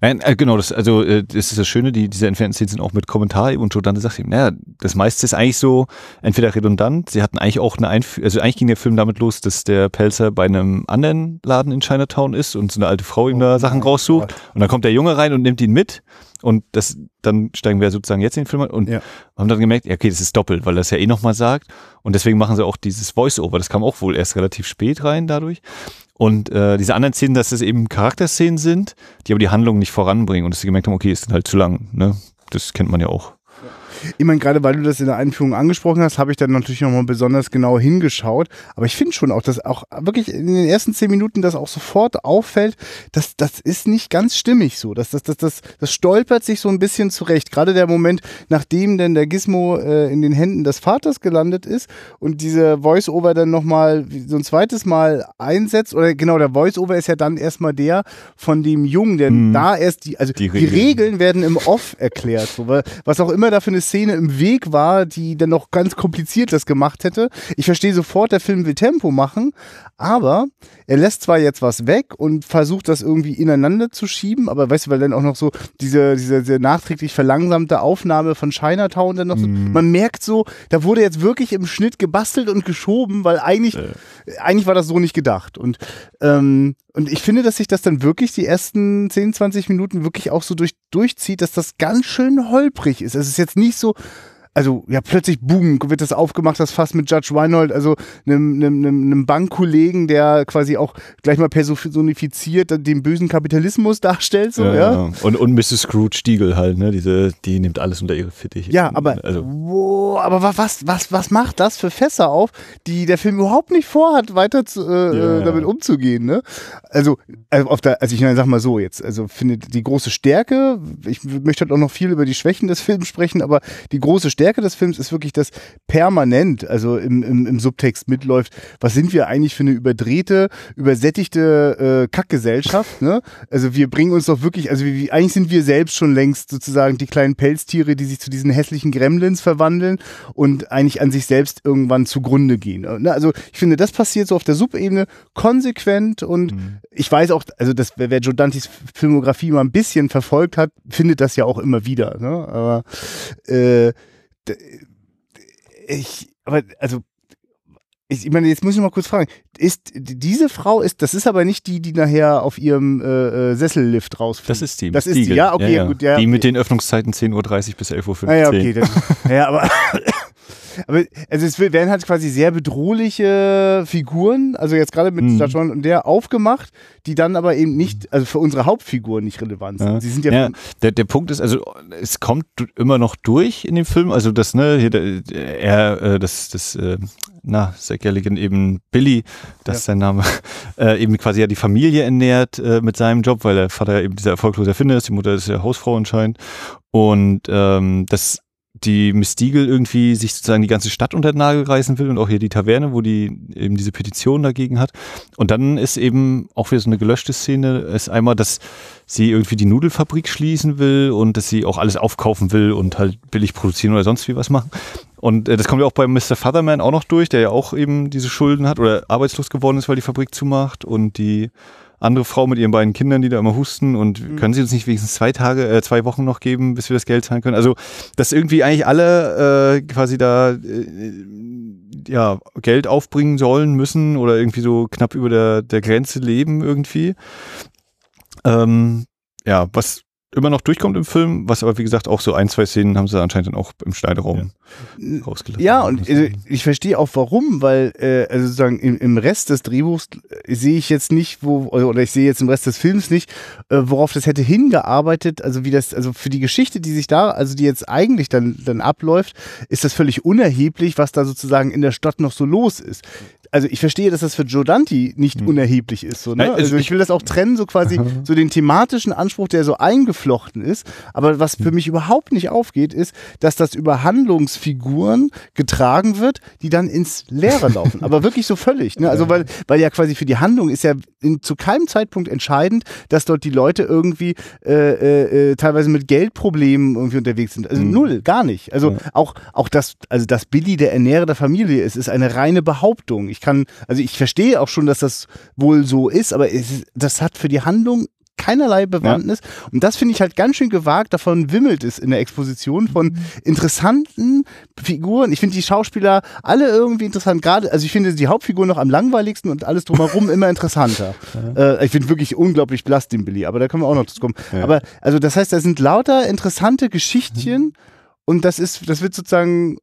Äh, genau, das, also äh, das ist das Schöne, die, diese entfernten Szenen sind auch mit Kommentar und Joe Dante sagt ihm, naja, das meiste ist eigentlich so entweder redundant, sie hatten eigentlich auch eine Einführung, also eigentlich ging der Film damit los, dass der Pelzer bei einem anderen Laden in Chinatown ist und so eine alte Frau ihm da Sachen raussucht und dann kommt der Junge rein und nimmt ihn mit und das, dann steigen wir sozusagen jetzt in den Film ein und Ja. haben dann gemerkt, ja, okay, das ist doppelt, weil das ja eh nochmal sagt und deswegen machen sie auch dieses Voice-Over, das kam auch wohl erst relativ spät rein dadurch und äh, diese anderen Szenen, dass es eben Charakterszenen sind, die aber die Handlung nicht voranbringen und dass sie gemerkt haben, okay, ist halt zu lang. Ne? Das kennt man ja auch. Ich meine, gerade weil du das in der Einführung angesprochen hast, habe ich dann natürlich nochmal besonders genau hingeschaut. Aber ich finde schon auch, dass auch wirklich in den ersten zehn Minuten das auch sofort auffällt, dass das ist nicht ganz stimmig so. Das, das, das, das, das stolpert sich so ein bisschen zurecht. Gerade der Moment, nachdem denn der Gizmo äh, in den Händen des Vaters gelandet ist und dieser Voice-Over dann nochmal so ein zweites Mal einsetzt, oder genau, der Voice-Over ist ja dann erstmal der von dem Jungen, der Mhm. da erst die, also Die die, Regeln. Regeln werden im Off erklärt. So, weil, was auch immer da für eine Szene im Weg war, die dann noch ganz kompliziert das gemacht hätte. Ich verstehe sofort, der Film will Tempo machen, aber er lässt zwar jetzt was weg und versucht das irgendwie ineinander zu schieben, aber weißt du, weil dann auch noch so diese, diese, diese nachträglich verlangsamte Aufnahme von Chinatown dann noch so, man merkt so, da wurde jetzt wirklich im Schnitt gebastelt und geschoben, weil eigentlich, eigentlich war das so nicht gedacht. Und, ähm, und ich finde, dass sich das dann wirklich die ersten 10, 20 Minuten wirklich auch so durch, durchzieht, dass das ganz schön holprig ist. Es ist jetzt nicht so, also ja, plötzlich, boom, wird das aufgemacht, das Fass mit Judge Reinhold, also einem, einem, einem, Bankkollegen, der quasi auch gleich mal personifiziert den bösen Kapitalismus darstellt, so, ja. Und, und Mrs. Scrooge Stiegel halt, ne? Diese, die nimmt alles unter ihre Fittiche. Ja, aber, Also, wow, aber wa- was, was, was macht das für Fässer auf, die der Film überhaupt nicht vorhat, weiter zu, äh, Ja. äh, damit umzugehen, ne? Also, also, auf der, also ich sag mal so jetzt, also finde die große Stärke, ich möchte halt auch noch viel über die Schwächen des Films sprechen, aber die große Stärke Stärke des Films ist wirklich, dass permanent, also im, im, im Subtext mitläuft, was sind wir eigentlich für eine überdrehte, übersättigte äh, Kackgesellschaft, ne? Also wir bringen uns doch wirklich, also wie, eigentlich sind wir selbst schon längst sozusagen die kleinen Pelztiere, die sich zu diesen hässlichen Gremlins verwandeln und eigentlich an sich selbst irgendwann zugrunde gehen. Ne? Also ich finde, das passiert so auf der Subebene konsequent und mhm. ich weiß auch, also das, wer Joe Dantes Filmografie mal ein bisschen verfolgt hat, findet das ja auch immer wieder. Ne? Aber äh, ich, aber also ich, ich meine, jetzt muss ich mal kurz fragen, ist diese Frau ist, das ist aber nicht die, die nachher auf ihrem äh, äh Sessellift rausfliegt. Das ist die. Das ist die, ja, okay, ja, ja. gut, ja. Die mit den Öffnungszeiten 10.30 Uhr bis 11.15 Uhr. Ah, ja, okay. Dann, (laughs) ja, aber aber also es werden halt quasi sehr bedrohliche Figuren, also jetzt gerade mit mhm. Stachon und der aufgemacht, die dann aber eben nicht, also für unsere Hauptfiguren nicht relevant sind. Ja. Sie sind ja, ja der, der Punkt ist, also es kommt immer noch durch in dem Film, also das, ne, hier, er, äh, das, das, äh, na, Zack Galligan eben Billy, das ja. ist sein Name, (laughs) äh, eben quasi ja die Familie ernährt äh, mit seinem Job, weil der Vater eben dieser erfolglose Erfinder ist, die Mutter ist ja Hausfrau anscheinend. Und ähm, das die Mystigel irgendwie sich sozusagen die ganze Stadt unter den Nagel reißen will und auch hier die Taverne, wo die eben diese Petition dagegen hat. Und dann ist eben auch wieder so eine gelöschte Szene, ist einmal, dass sie irgendwie die Nudelfabrik schließen will und dass sie auch alles aufkaufen will und halt billig produzieren oder sonst wie was machen. Und äh, das kommt ja auch bei Mr. Fatherman auch noch durch, der ja auch eben diese Schulden hat oder arbeitslos geworden ist, weil die Fabrik zumacht und die andere Frau mit ihren beiden Kindern, die da immer husten und mhm. können sie uns nicht wenigstens zwei Tage, äh, zwei Wochen noch geben, bis wir das Geld zahlen können? Also, dass irgendwie eigentlich alle äh, quasi da äh, ja, Geld aufbringen sollen, müssen oder irgendwie so knapp über der, der Grenze leben irgendwie. Ähm, ja, was immer noch durchkommt im Film, was aber wie gesagt auch so ein, zwei Szenen haben sie anscheinend dann auch im Schneideraum ja. rausgelassen. Ja, und äh, ich verstehe auch warum, weil äh, also sozusagen im, im Rest des Drehbuchs äh, sehe ich jetzt nicht, wo, oder ich sehe jetzt im Rest des Films nicht, äh, worauf das hätte hingearbeitet, also wie das, also für die Geschichte, die sich da, also die jetzt eigentlich dann, dann abläuft, ist das völlig unerheblich, was da sozusagen in der Stadt noch so los ist also ich verstehe, dass das für Joe Dante nicht hm. unerheblich ist. So, ne? Nein, also, ich will das auch trennen, so quasi (laughs) so den thematischen Anspruch, der so eingeflochten ist. Aber was für hm. mich überhaupt nicht aufgeht, ist, dass das über Handlungsfiguren getragen wird, die dann ins Leere laufen. Aber wirklich so völlig. Ne? Also weil, weil ja quasi für die Handlung ist ja in, zu keinem Zeitpunkt entscheidend, dass dort die Leute irgendwie äh, äh, äh teilweise mit Geldproblemen irgendwie unterwegs sind. Also mhm. null, gar nicht. Also ja. auch, auch das, also dass Billy der Ernährer der Familie ist, ist eine reine Behauptung. Ich kann, also ich verstehe auch schon, dass das wohl so ist, aber es, das hat für die Handlung keinerlei Bewandtnis. Ja. Und das finde ich halt ganz schön gewagt. Davon wimmelt es in der Exposition von mhm. interessanten Figuren. Ich finde die Schauspieler alle irgendwie interessant. Gerade, also ich finde die Hauptfigur noch am langweiligsten und alles drumherum immer interessanter. (laughs) Ja. Äh, ich finde wirklich unglaublich blass den Billy, aber da können wir auch noch dazu kommen. Ja. Aber also das heißt, da sind lauter interessante Geschichtchen. Mhm. Und das ist, das wird sozusagen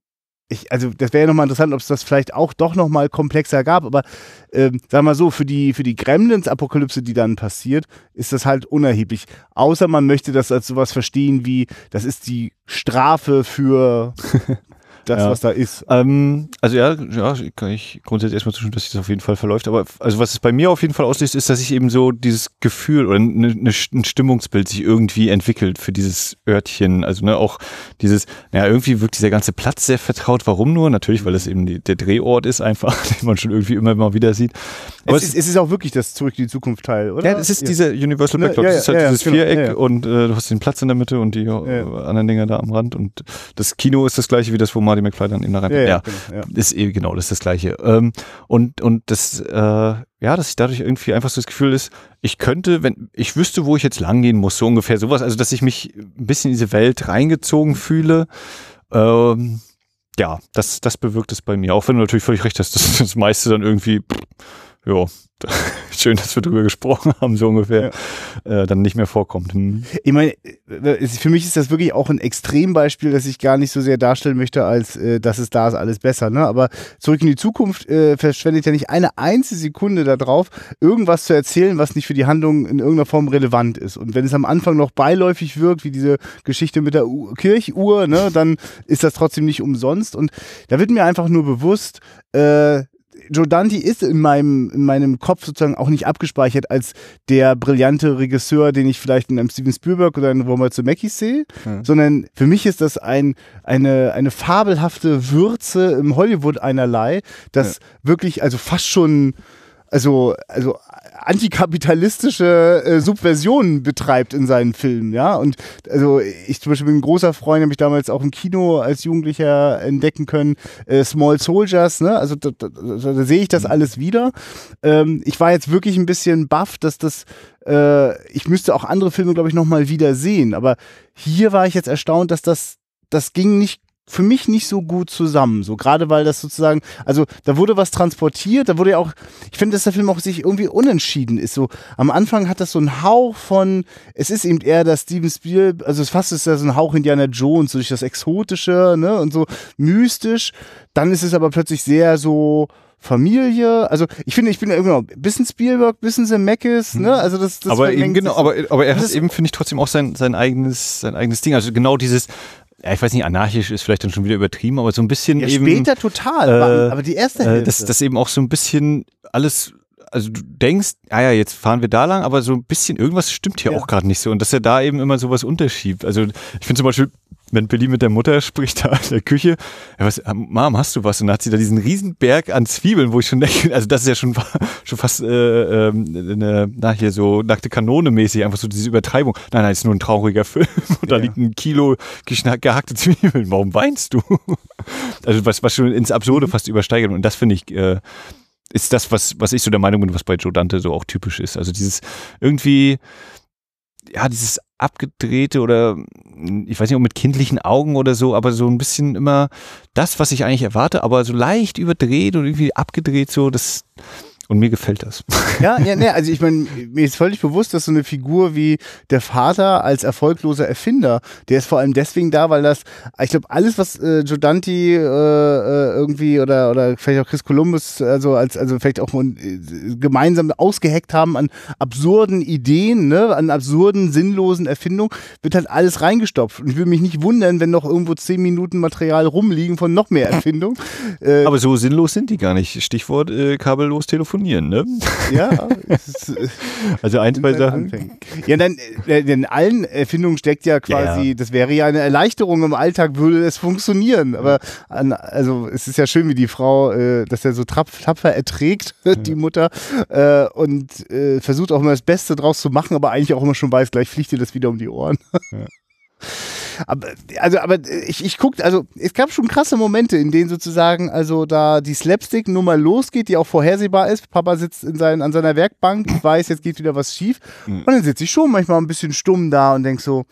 ich, also das wäre ja nochmal interessant, ob es das vielleicht auch doch nochmal komplexer gab, aber ähm, sagen wir so, für die, für die Gremlins-Apokalypse, die dann passiert, ist das halt unerheblich. Außer man möchte das als sowas verstehen wie, das ist die Strafe für (laughs) das, ja. was da ist. Ähm, also ja, ja, kann ich grundsätzlich erstmal zustimmen, dass das auf jeden Fall verläuft. Aber also was es bei mir auf jeden Fall auslöst, ist, dass ich eben so dieses Gefühl oder eine, eine, ein Stimmungsbild sich irgendwie entwickelt für dieses Örtchen. Also ne, auch dieses, naja, irgendwie wirkt dieser ganze Platz sehr vertraut. Warum nur? Natürlich, weil es eben die, der Drehort ist einfach, (laughs) den man schon irgendwie immer mal wieder sieht. Aber es, ist, es ist auch wirklich das Zurück in die Zukunft Teil, oder? Ja, das ist ja. dieser Universal Backlog. Ja, ja, das ist halt dieses genau. Viereck und äh, du hast den Platz in der Mitte und die anderen Dinger da am Rand. Und das Kino ist das gleiche wie das, wo Marty McFly dann eben da rein. Ja, ja, genau, ja. ist eben genau, das ist das Gleiche. Ähm, und, und das, äh, ja, dass ich dadurch irgendwie einfach so das Gefühl ist, ich könnte, wenn, ich wüsste, wo ich jetzt langgehen muss, so ungefähr sowas, also dass ich mich ein bisschen in diese Welt reingezogen fühle. Ähm, ja, das, das bewirkt es bei mir. Auch wenn du natürlich völlig recht hast, dass (laughs) das meiste dann irgendwie, ja, schön, dass wir drüber gesprochen (laughs) haben, so ungefähr, ja. äh, dann nicht mehr vorkommt. Hm. Ich meine, für mich ist das wirklich auch ein Extrembeispiel, das ich gar nicht so sehr darstellen möchte, als äh, dass es da ist alles besser. Ne? Aber zurück in die Zukunft äh, verschwendet ja nicht eine einzige Sekunde darauf, irgendwas zu erzählen, was nicht für die Handlung in irgendeiner Form relevant ist. Und wenn es am Anfang noch beiläufig wirkt, wie diese Geschichte mit der U Kirchuhr, ne, dann ist das trotzdem nicht umsonst. Und da wird mir einfach nur bewusst, äh, Joe Dante ist in meinem, in meinem Kopf sozusagen auch nicht abgespeichert als der brillante Regisseur, den ich vielleicht in einem Steven Spielberg oder in Robert Zemeckis sehe, Ja. sondern für mich ist das ein, eine, eine fabelhafte Würze im Hollywood einerlei, das wirklich, also fast schon, also, also antikapitalistische äh, Subversionen betreibt in seinen Filmen, ja. Und also ich zum Beispiel bin ein großer Freund, habe ich damals auch im Kino als Jugendlicher entdecken können, äh, Small Soldiers, ne? Also da, da, da, da sehe ich das alles wieder. Ähm, ich war jetzt wirklich ein bisschen baff, dass das äh, ich müsste auch andere Filme, glaube ich, nochmal wieder sehen. Aber hier war ich jetzt erstaunt, dass das, das ging nicht für mich nicht so gut zusammen. So gerade weil das sozusagen, also da wurde was transportiert, da wurde ja auch, ich finde, dass der Film auch sich irgendwie unentschieden ist. So am Anfang hat das so einen Hauch von, es ist eben eher das Steven Spielberg, also es fast ist ja so ein Hauch Indiana Jones, so durch das Exotische, ne, und so mystisch. Dann ist es aber plötzlich sehr so Familie, also ich finde, ich bin genau, bisschen Spielberg, bisschen Zemeckis, ne, also das, das aber eben genau, aber, aber er hat ist- eben, finde ich, trotzdem auch sein, sein eigenes, sein eigenes Ding. Also genau dieses, ja, ich weiß nicht, anarchisch ist vielleicht dann schon wieder übertrieben, aber so ein bisschen ja, eben. später total, äh, aber die erste äh, Hälfte. dass das eben auch so ein bisschen alles, also du denkst, ah ja, jetzt fahren wir da lang, aber so ein bisschen, irgendwas stimmt hier Ja. auch gerade nicht so. Und dass er da eben immer sowas unterschiebt. Also ich finde zum Beispiel, wenn Billy mit der Mutter spricht (laughs) da in der Küche, ja, was, ah, Mom, hast du was? Und dann hat sie da diesen riesen Berg an Zwiebeln, wo ich schon denke, also das ist ja schon, schon fast äh, ähm, eine, na hier so nackte Kanone mäßig, einfach so diese Übertreibung. Nein, nein, ist nur ein trauriger Film (laughs) und da Ja. liegt ein Kilo gehackte Zwiebeln. Warum weinst du? (laughs) Also was, was schon ins Absurde fast übersteigert. Und das finde ich, äh, ist das, was, was ich so der Meinung bin, was bei Joe Dante so auch typisch ist. Also dieses irgendwie, ja, dieses abgedrehte oder ich weiß nicht, ob mit kindlichen Augen oder so, aber so ein bisschen immer das, was ich eigentlich erwarte, aber so leicht überdreht und irgendwie abgedreht so, das und mir gefällt das. (laughs) Ja, ja, ne, also ich meine, mir ist völlig bewusst, dass so eine Figur wie der Vater als erfolgloser Erfinder, der ist vor allem deswegen da, weil das, ich glaube, alles, was äh, Joe Dante äh, äh, irgendwie oder, oder vielleicht auch Chris Columbus, also als, also vielleicht auch äh, gemeinsam ausgeheckt haben an absurden Ideen, ne, an absurden, sinnlosen Erfindungen, wird halt alles reingestopft. Und ich würde mich nicht wundern, wenn noch irgendwo zehn Minuten Material rumliegen von noch mehr (laughs) Erfindungen. Äh, Aber so sinnlos sind die gar nicht. Stichwort äh, kabellos telefonieren, ne? ja, (laughs) äh, Also ein, zwei Sachen. Ja, dann äh, in allen Erfindungen steckt ja quasi, Ja, ja. das wäre ja eine Erleichterung im Alltag, würde es funktionieren. Aber an, also es ist ja schön, wie die Frau, äh, dass er so trapf, tapfer erträgt, (laughs) die Mutter, äh, und äh, versucht auch immer das Beste draus zu machen, aber eigentlich auch immer schon weiß, gleich fliegt ihr das wieder um die Ohren. (laughs) Aber, also, aber ich, ich guckt, also es gab schon krasse Momente, in denen sozusagen, also da die Slapstick-Nummer losgeht, die auch vorhersehbar ist. Papa sitzt in sein, an seiner Werkbank, ich weiß, jetzt geht wieder was schief. Und dann sitze ich schon manchmal ein bisschen stumm da und denk so,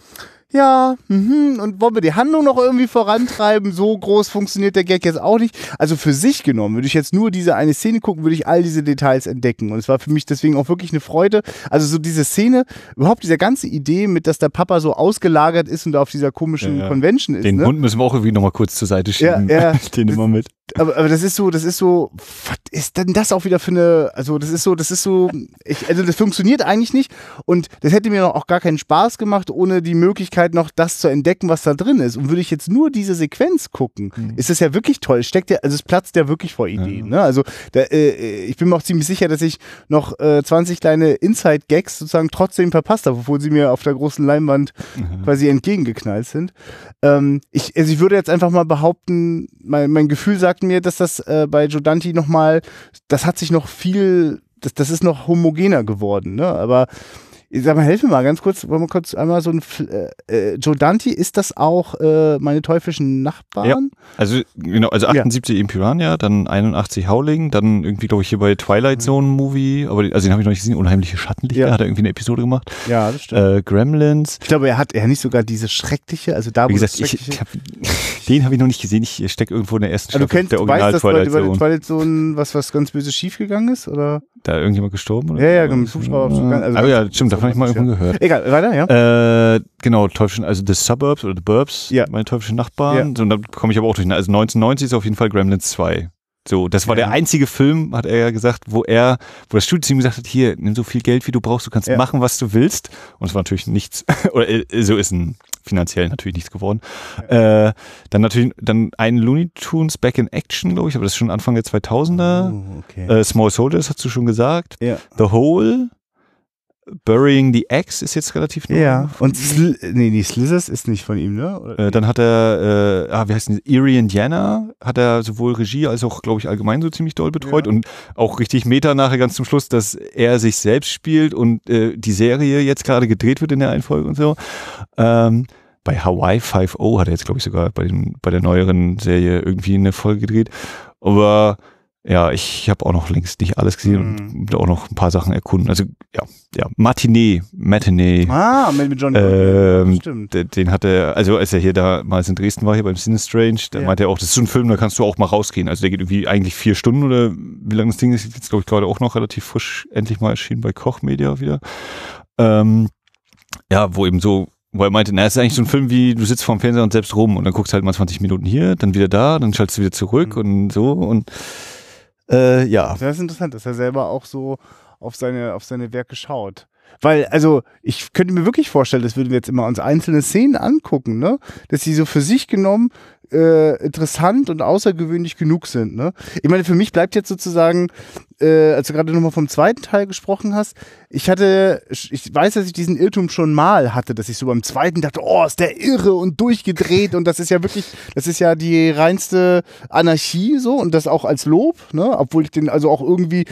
ja, mhm, und wollen wir die Handlung noch irgendwie vorantreiben? So groß funktioniert der Gag jetzt auch nicht. Also für sich genommen, würde ich jetzt nur diese eine Szene gucken, würde ich all diese Details entdecken. Und es war für mich deswegen auch wirklich eine Freude. Also so diese Szene, überhaupt diese ganze Idee mit, dass der Papa so ausgelagert ist und da auf dieser komischen Ja, ja. Convention ist. Den ne? Hund müssen wir auch irgendwie nochmal kurz zur Seite schieben. Ja, ja. (laughs) Den immer mit. Aber, aber das ist so, das ist so, was ist denn das auch wieder für eine, also das ist so, das ist so, ich, also das funktioniert eigentlich nicht und das hätte mir auch gar keinen Spaß gemacht, ohne die Möglichkeit noch das zu entdecken, was da drin ist. Und würde ich jetzt nur diese Sequenz gucken, ist es ja wirklich toll. Steckt ja, also es platzt ja wirklich vor Ideen. Ne? Also da, äh, ich bin mir auch ziemlich sicher, dass ich noch äh, 20 kleine Inside-Gags sozusagen trotzdem verpasst habe, obwohl sie mir auf der großen Leinwand quasi entgegengeknallt sind. Ähm, ich, also ich würde jetzt einfach mal behaupten, mein, mein Gefühl sagt mir, dass das äh, bei Joe Dante nochmal, das hat sich noch viel, das, das ist noch homogener geworden, ne? Aber ich sag mal, helf mir mal ganz kurz, wollen wir kurz einmal so ein äh, äh, Joe Dante, ist das auch äh, meine teuflischen Nachbarn? Ja. Also genau, also Ja. 78 im Piranha, dann 81 Howling, dann irgendwie glaube ich hier bei Twilight Zone Movie, aber also den habe ich noch nicht gesehen, Unheimliche Schattenlichter, Ja. hat er irgendwie eine Episode gemacht. Ja, das stimmt. Äh, Gremlins. ich glaube, er hat er nicht sogar diese schreckliche, also da Wie wo das gesagt, ich, ich hab, den habe ich noch nicht gesehen. Ich stecke irgendwo in der ersten also du Staffel kennst, der du Original weißt, dass bei, Twilight bei der Zone. Twilight Zone was, was ganz böse schiefgegangen ist, oder? Da irgendjemand gestorben? Oder? Ja, ja, mit dem Hubschrauber. Also Also ja, ganz- stimmt, davon habe ich mal ja. irgendwo gehört. Egal, weiter, ja? Äh, genau, Teuflischen, also The Suburbs oder The Burbs, Ja. meine teuflischen Nachbarn. So, und da komme ich aber auch durch. Also 1990 ist auf jeden Fall Gremlins 2. So, das war Ja. der einzige Film, hat er ja gesagt, wo er, wo das Studio ihm gesagt hat, hier, nimm so viel Geld, wie du brauchst, du kannst Ja. machen, was du willst. Und es war natürlich nichts, (laughs) oder äh, so ist ein finanziell natürlich nichts geworden. Äh, dann natürlich, dann ein Looney Tunes Back in Action, glaube ich, aber das ist schon Anfang der 2000er. Oh, okay. Äh, Small Soldiers hast du schon gesagt. ja. The Hole, Burying the Axe ist jetzt relativ neu. Ja. Und Sl nee, die Slizzers ist nicht von ihm, ne? Äh, dann hat er, äh, ah, wie heißt denn, Erie Indiana, hat er sowohl Regie als auch, glaube ich, allgemein so ziemlich doll betreut Ja. und auch richtig Meta nachher ganz zum Schluss, dass er sich selbst spielt und äh, die Serie jetzt gerade gedreht wird in der einen Folge und so. Ähm, bei Hawaii 5.0 hat er jetzt, glaube ich, sogar bei, den, bei der neueren Serie irgendwie eine Folge gedreht. Aber ja, ich habe auch noch längst nicht alles gesehen Mhm. und auch noch ein paar Sachen erkunden. Also ja, ja, Matinee, Matinee. ah, mit, mit John Ähm, Stimmt. Den, den hat er, also als er hier damals in Dresden war, hier beim Sinistrange, da Ja. meinte er auch, das ist so ein Film, da kannst du auch mal rausgehen. Also der geht irgendwie eigentlich vier Stunden oder wie lange das Ding ist, jetzt glaube ich gerade auch noch relativ frisch, endlich mal erschienen bei Koch Media wieder. Ähm, ja, wo eben so, wo er meinte, na, es ist eigentlich so ein Film wie, du sitzt vorm Fernseher und selbst rum und dann guckst halt mal 20 Minuten hier, dann wieder da, dann schaltest du wieder zurück Mhm. und so und äh, ja. Das ist interessant, dass er selber auch so auf seine, auf seine Werke schaut. Weil, also, ich könnte mir wirklich vorstellen, das würden wir jetzt immer uns einzelne Szenen angucken, ne? Dass sie so für sich genommen äh, interessant und außergewöhnlich genug sind, ne? Ich meine, für mich bleibt jetzt sozusagen, äh, als du gerade nochmal vom zweiten Teil gesprochen hast, ich hatte, ich weiß, dass ich diesen Irrtum schon mal hatte, dass ich so beim zweiten dachte, oh, ist der irre und durchgedreht und das ist ja wirklich, das ist ja die reinste Anarchie so und das auch als Lob, ne? Obwohl ich den also auch irgendwie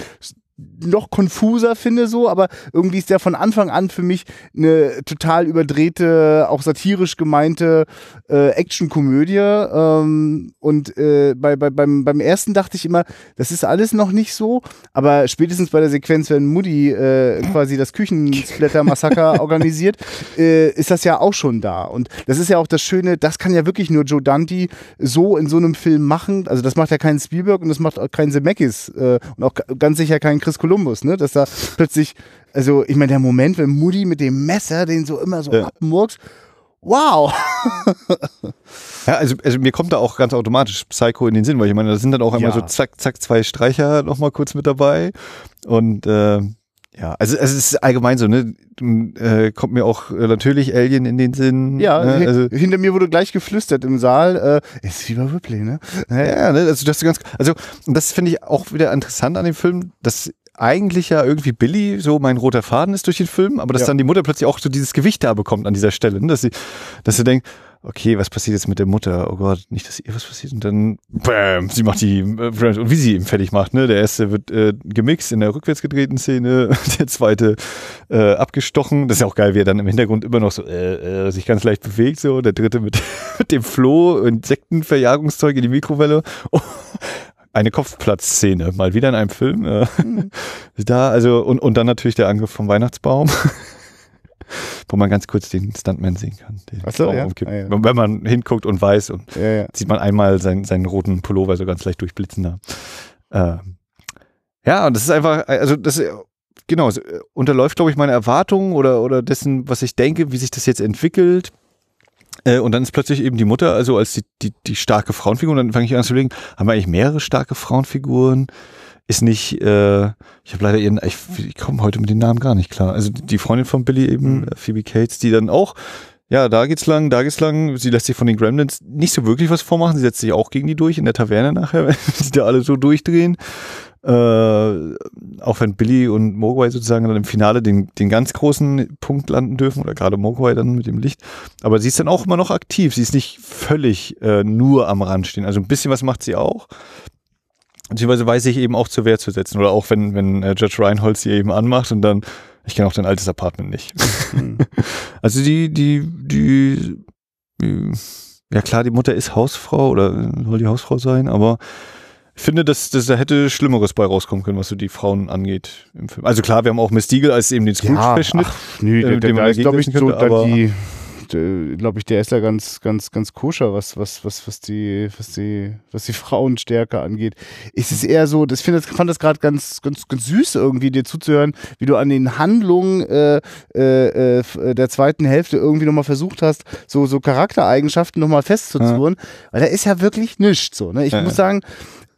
noch konfuser finde so, aber irgendwie ist der von Anfang an für mich eine total überdrehte, auch satirisch gemeinte äh, Actionkomödie. Ähm, und äh, bei, bei, beim, beim ersten dachte ich immer, das ist alles noch nicht so, aber spätestens bei der Sequenz, wenn Moody äh, quasi das Küchensplatter-Massaker (laughs) organisiert, äh, ist das ja auch schon da. Und das ist ja auch das Schöne, das kann ja wirklich nur Joe Dante so in so einem Film machen. Also das macht ja keinen Spielberg und das macht auch keinen Zemeckis äh, und auch ganz sicher keinen Chris Columbus, ne? Dass da plötzlich, also ich meine, der Moment, wenn Moody mit dem Messer den so immer so Ja. abmurks, wow! (laughs) Ja, also, also mir kommt da auch ganz automatisch Psycho in den Sinn, weil ich meine, da sind dann auch einmal Ja. so zack, zack, zwei Streicher nochmal kurz mit dabei. Und äh, ja, also, es ist allgemein so, ne? Äh, kommt mir auch äh, natürlich Alien in den Sinn. Ja, ne? also hinter mir wurde gleich geflüstert im Saal, äh, ist wie bei Ripley, ne? Ja, ne, also das ganz, also das finde ich auch wieder interessant an dem Film, dass eigentlich ja irgendwie Billy so mein roter Faden ist durch den Film, aber dass Ja. dann die Mutter plötzlich auch so dieses Gewicht da bekommt an dieser Stelle, ne? dass sie, dass sie denkt, okay, was passiert jetzt mit der Mutter? Oh Gott, nicht, dass ihr was passiert und dann, bam, sie macht die, äh, und wie sie ihn fertig macht, ne? Der erste wird äh, gemixt in der rückwärts gedrehten Szene, (laughs) der zweite äh, abgestochen. Das ist ja auch geil, wie er dann im Hintergrund immer noch so äh, äh, sich ganz leicht bewegt, so. Der dritte mit, (laughs) mit dem Floh, Insektenverjagungszeug in die Mikrowelle. Oh, (laughs) eine Kopfplatzszene, mal wieder in einem Film. Äh, Da, also, und, und dann natürlich der Angriff vom Weihnachtsbaum. Wo man ganz kurz den Stuntman sehen kann. Den Ach so, ja. Ah, ja. Wenn man hinguckt und weiß und Ja, sieht man einmal seinen, seinen roten Pullover so ganz leicht durchblitzen da. Ähm, ja, und das ist einfach, also das äh, genau, es äh, unterläuft, glaube ich, meine Erwartungen oder, oder dessen, was ich denke, wie sich das jetzt entwickelt. Äh, und dann ist plötzlich eben die Mutter, also als die, die, die starke Frauenfigur, und dann fange ich an zu überlegen, haben wir eigentlich mehrere starke Frauenfiguren? Ist nicht, äh, ich habe leider ihren, ich, ich komme heute mit den Namen gar nicht klar. Also die, Freundin von Billy eben, Mhm. äh, Phoebe Cates, die dann auch, ja, da geht's lang, da geht's lang. Sie lässt sich von den Gremlins nicht so wirklich was vormachen. Sie setzt sich auch gegen die durch in der Taverne nachher, (laughs) wenn die da alle so durchdrehen. Äh, auch wenn Billy und Mogwai sozusagen dann im Finale den, den ganz großen Punkt landen dürfen oder gerade Mogwai dann mit dem Licht. Aber sie ist dann auch immer noch aktiv. Sie ist nicht völlig äh, nur am Rand stehen. Also ein bisschen was macht sie auch. Beziehungsweise weiß ich eben auch zur Wehr zu setzen. Oder auch wenn, wenn äh, Judge Reinhold sie eben anmacht und dann, ich kenne auch dein altes Apartment nicht. Mhm. (laughs) Also die, die, die, die, ja klar, die Mutter ist Hausfrau oder soll die Hausfrau sein, aber ich finde, dass, dass da hätte Schlimmeres bei rauskommen können, was so die Frauen angeht im Film. Also klar, wir haben auch Miss Deagle als eben den Scrooge-Verschnitt. ach, nö, äh, der, man der ist, glaube ich, so, da die, glaube ich, der ist ja ganz, ganz, ganz koscher, was, was, was, was die, was die, was die (laughs) Frauenstärke angeht. Es ist eher so, das finde, fand das gerade ganz, ganz, ganz süß irgendwie, dir zuzuhören, wie du an den Handlungen äh, äh, äh, der zweiten Hälfte irgendwie nochmal versucht hast, so, so Charaktereigenschaften nochmal festzuzurren, weil da ist ja wirklich nichts so. Ne? Ich Ja, muss ja. sagen,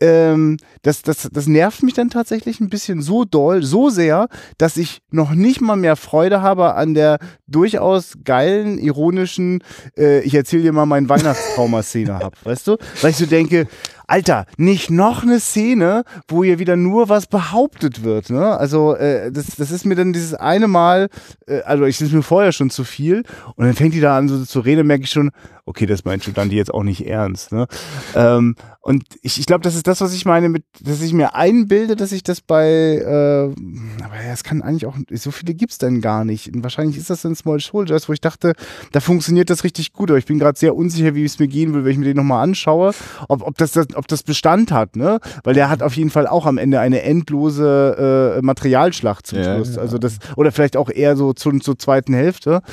ähm, das, das, das nervt mich dann tatsächlich ein bisschen so doll, so sehr, dass ich noch nicht mal mehr Freude habe an der durchaus geilen, ironischen, äh, ich erzähle dir mal meinen Weihnachtstrauma-Szene hab, (laughs) weißt du? Weil ich so denke, Alter, nicht noch eine Szene, wo hier wieder nur was behauptet wird. Ne? Also äh, das, das ist mir dann dieses eine Mal, äh, also ich ist mir vorher schon zu viel und dann fängt die da an so zu reden, merke ich schon, okay, das meint die jetzt auch nicht ernst. Ne? Ähm, und ich, ich glaube, das ist das, was ich meine, mit, dass ich mir einbilde, dass ich das bei, äh, aber ja, es kann eigentlich auch, so viele gibt's denn gar nicht. Und wahrscheinlich ist das in Small Soldiers, wo ich dachte, da funktioniert das richtig gut, aber ich bin gerade sehr unsicher, wie es mir gehen will, wenn ich mir den nochmal anschaue, ob, ob, das, ob das Bestand hat, ne? Weil der hat auf jeden Fall auch am Ende eine endlose äh, Materialschlacht zum Ja, Schluss. Also das, oder vielleicht auch eher so zur, zur zweiten Hälfte.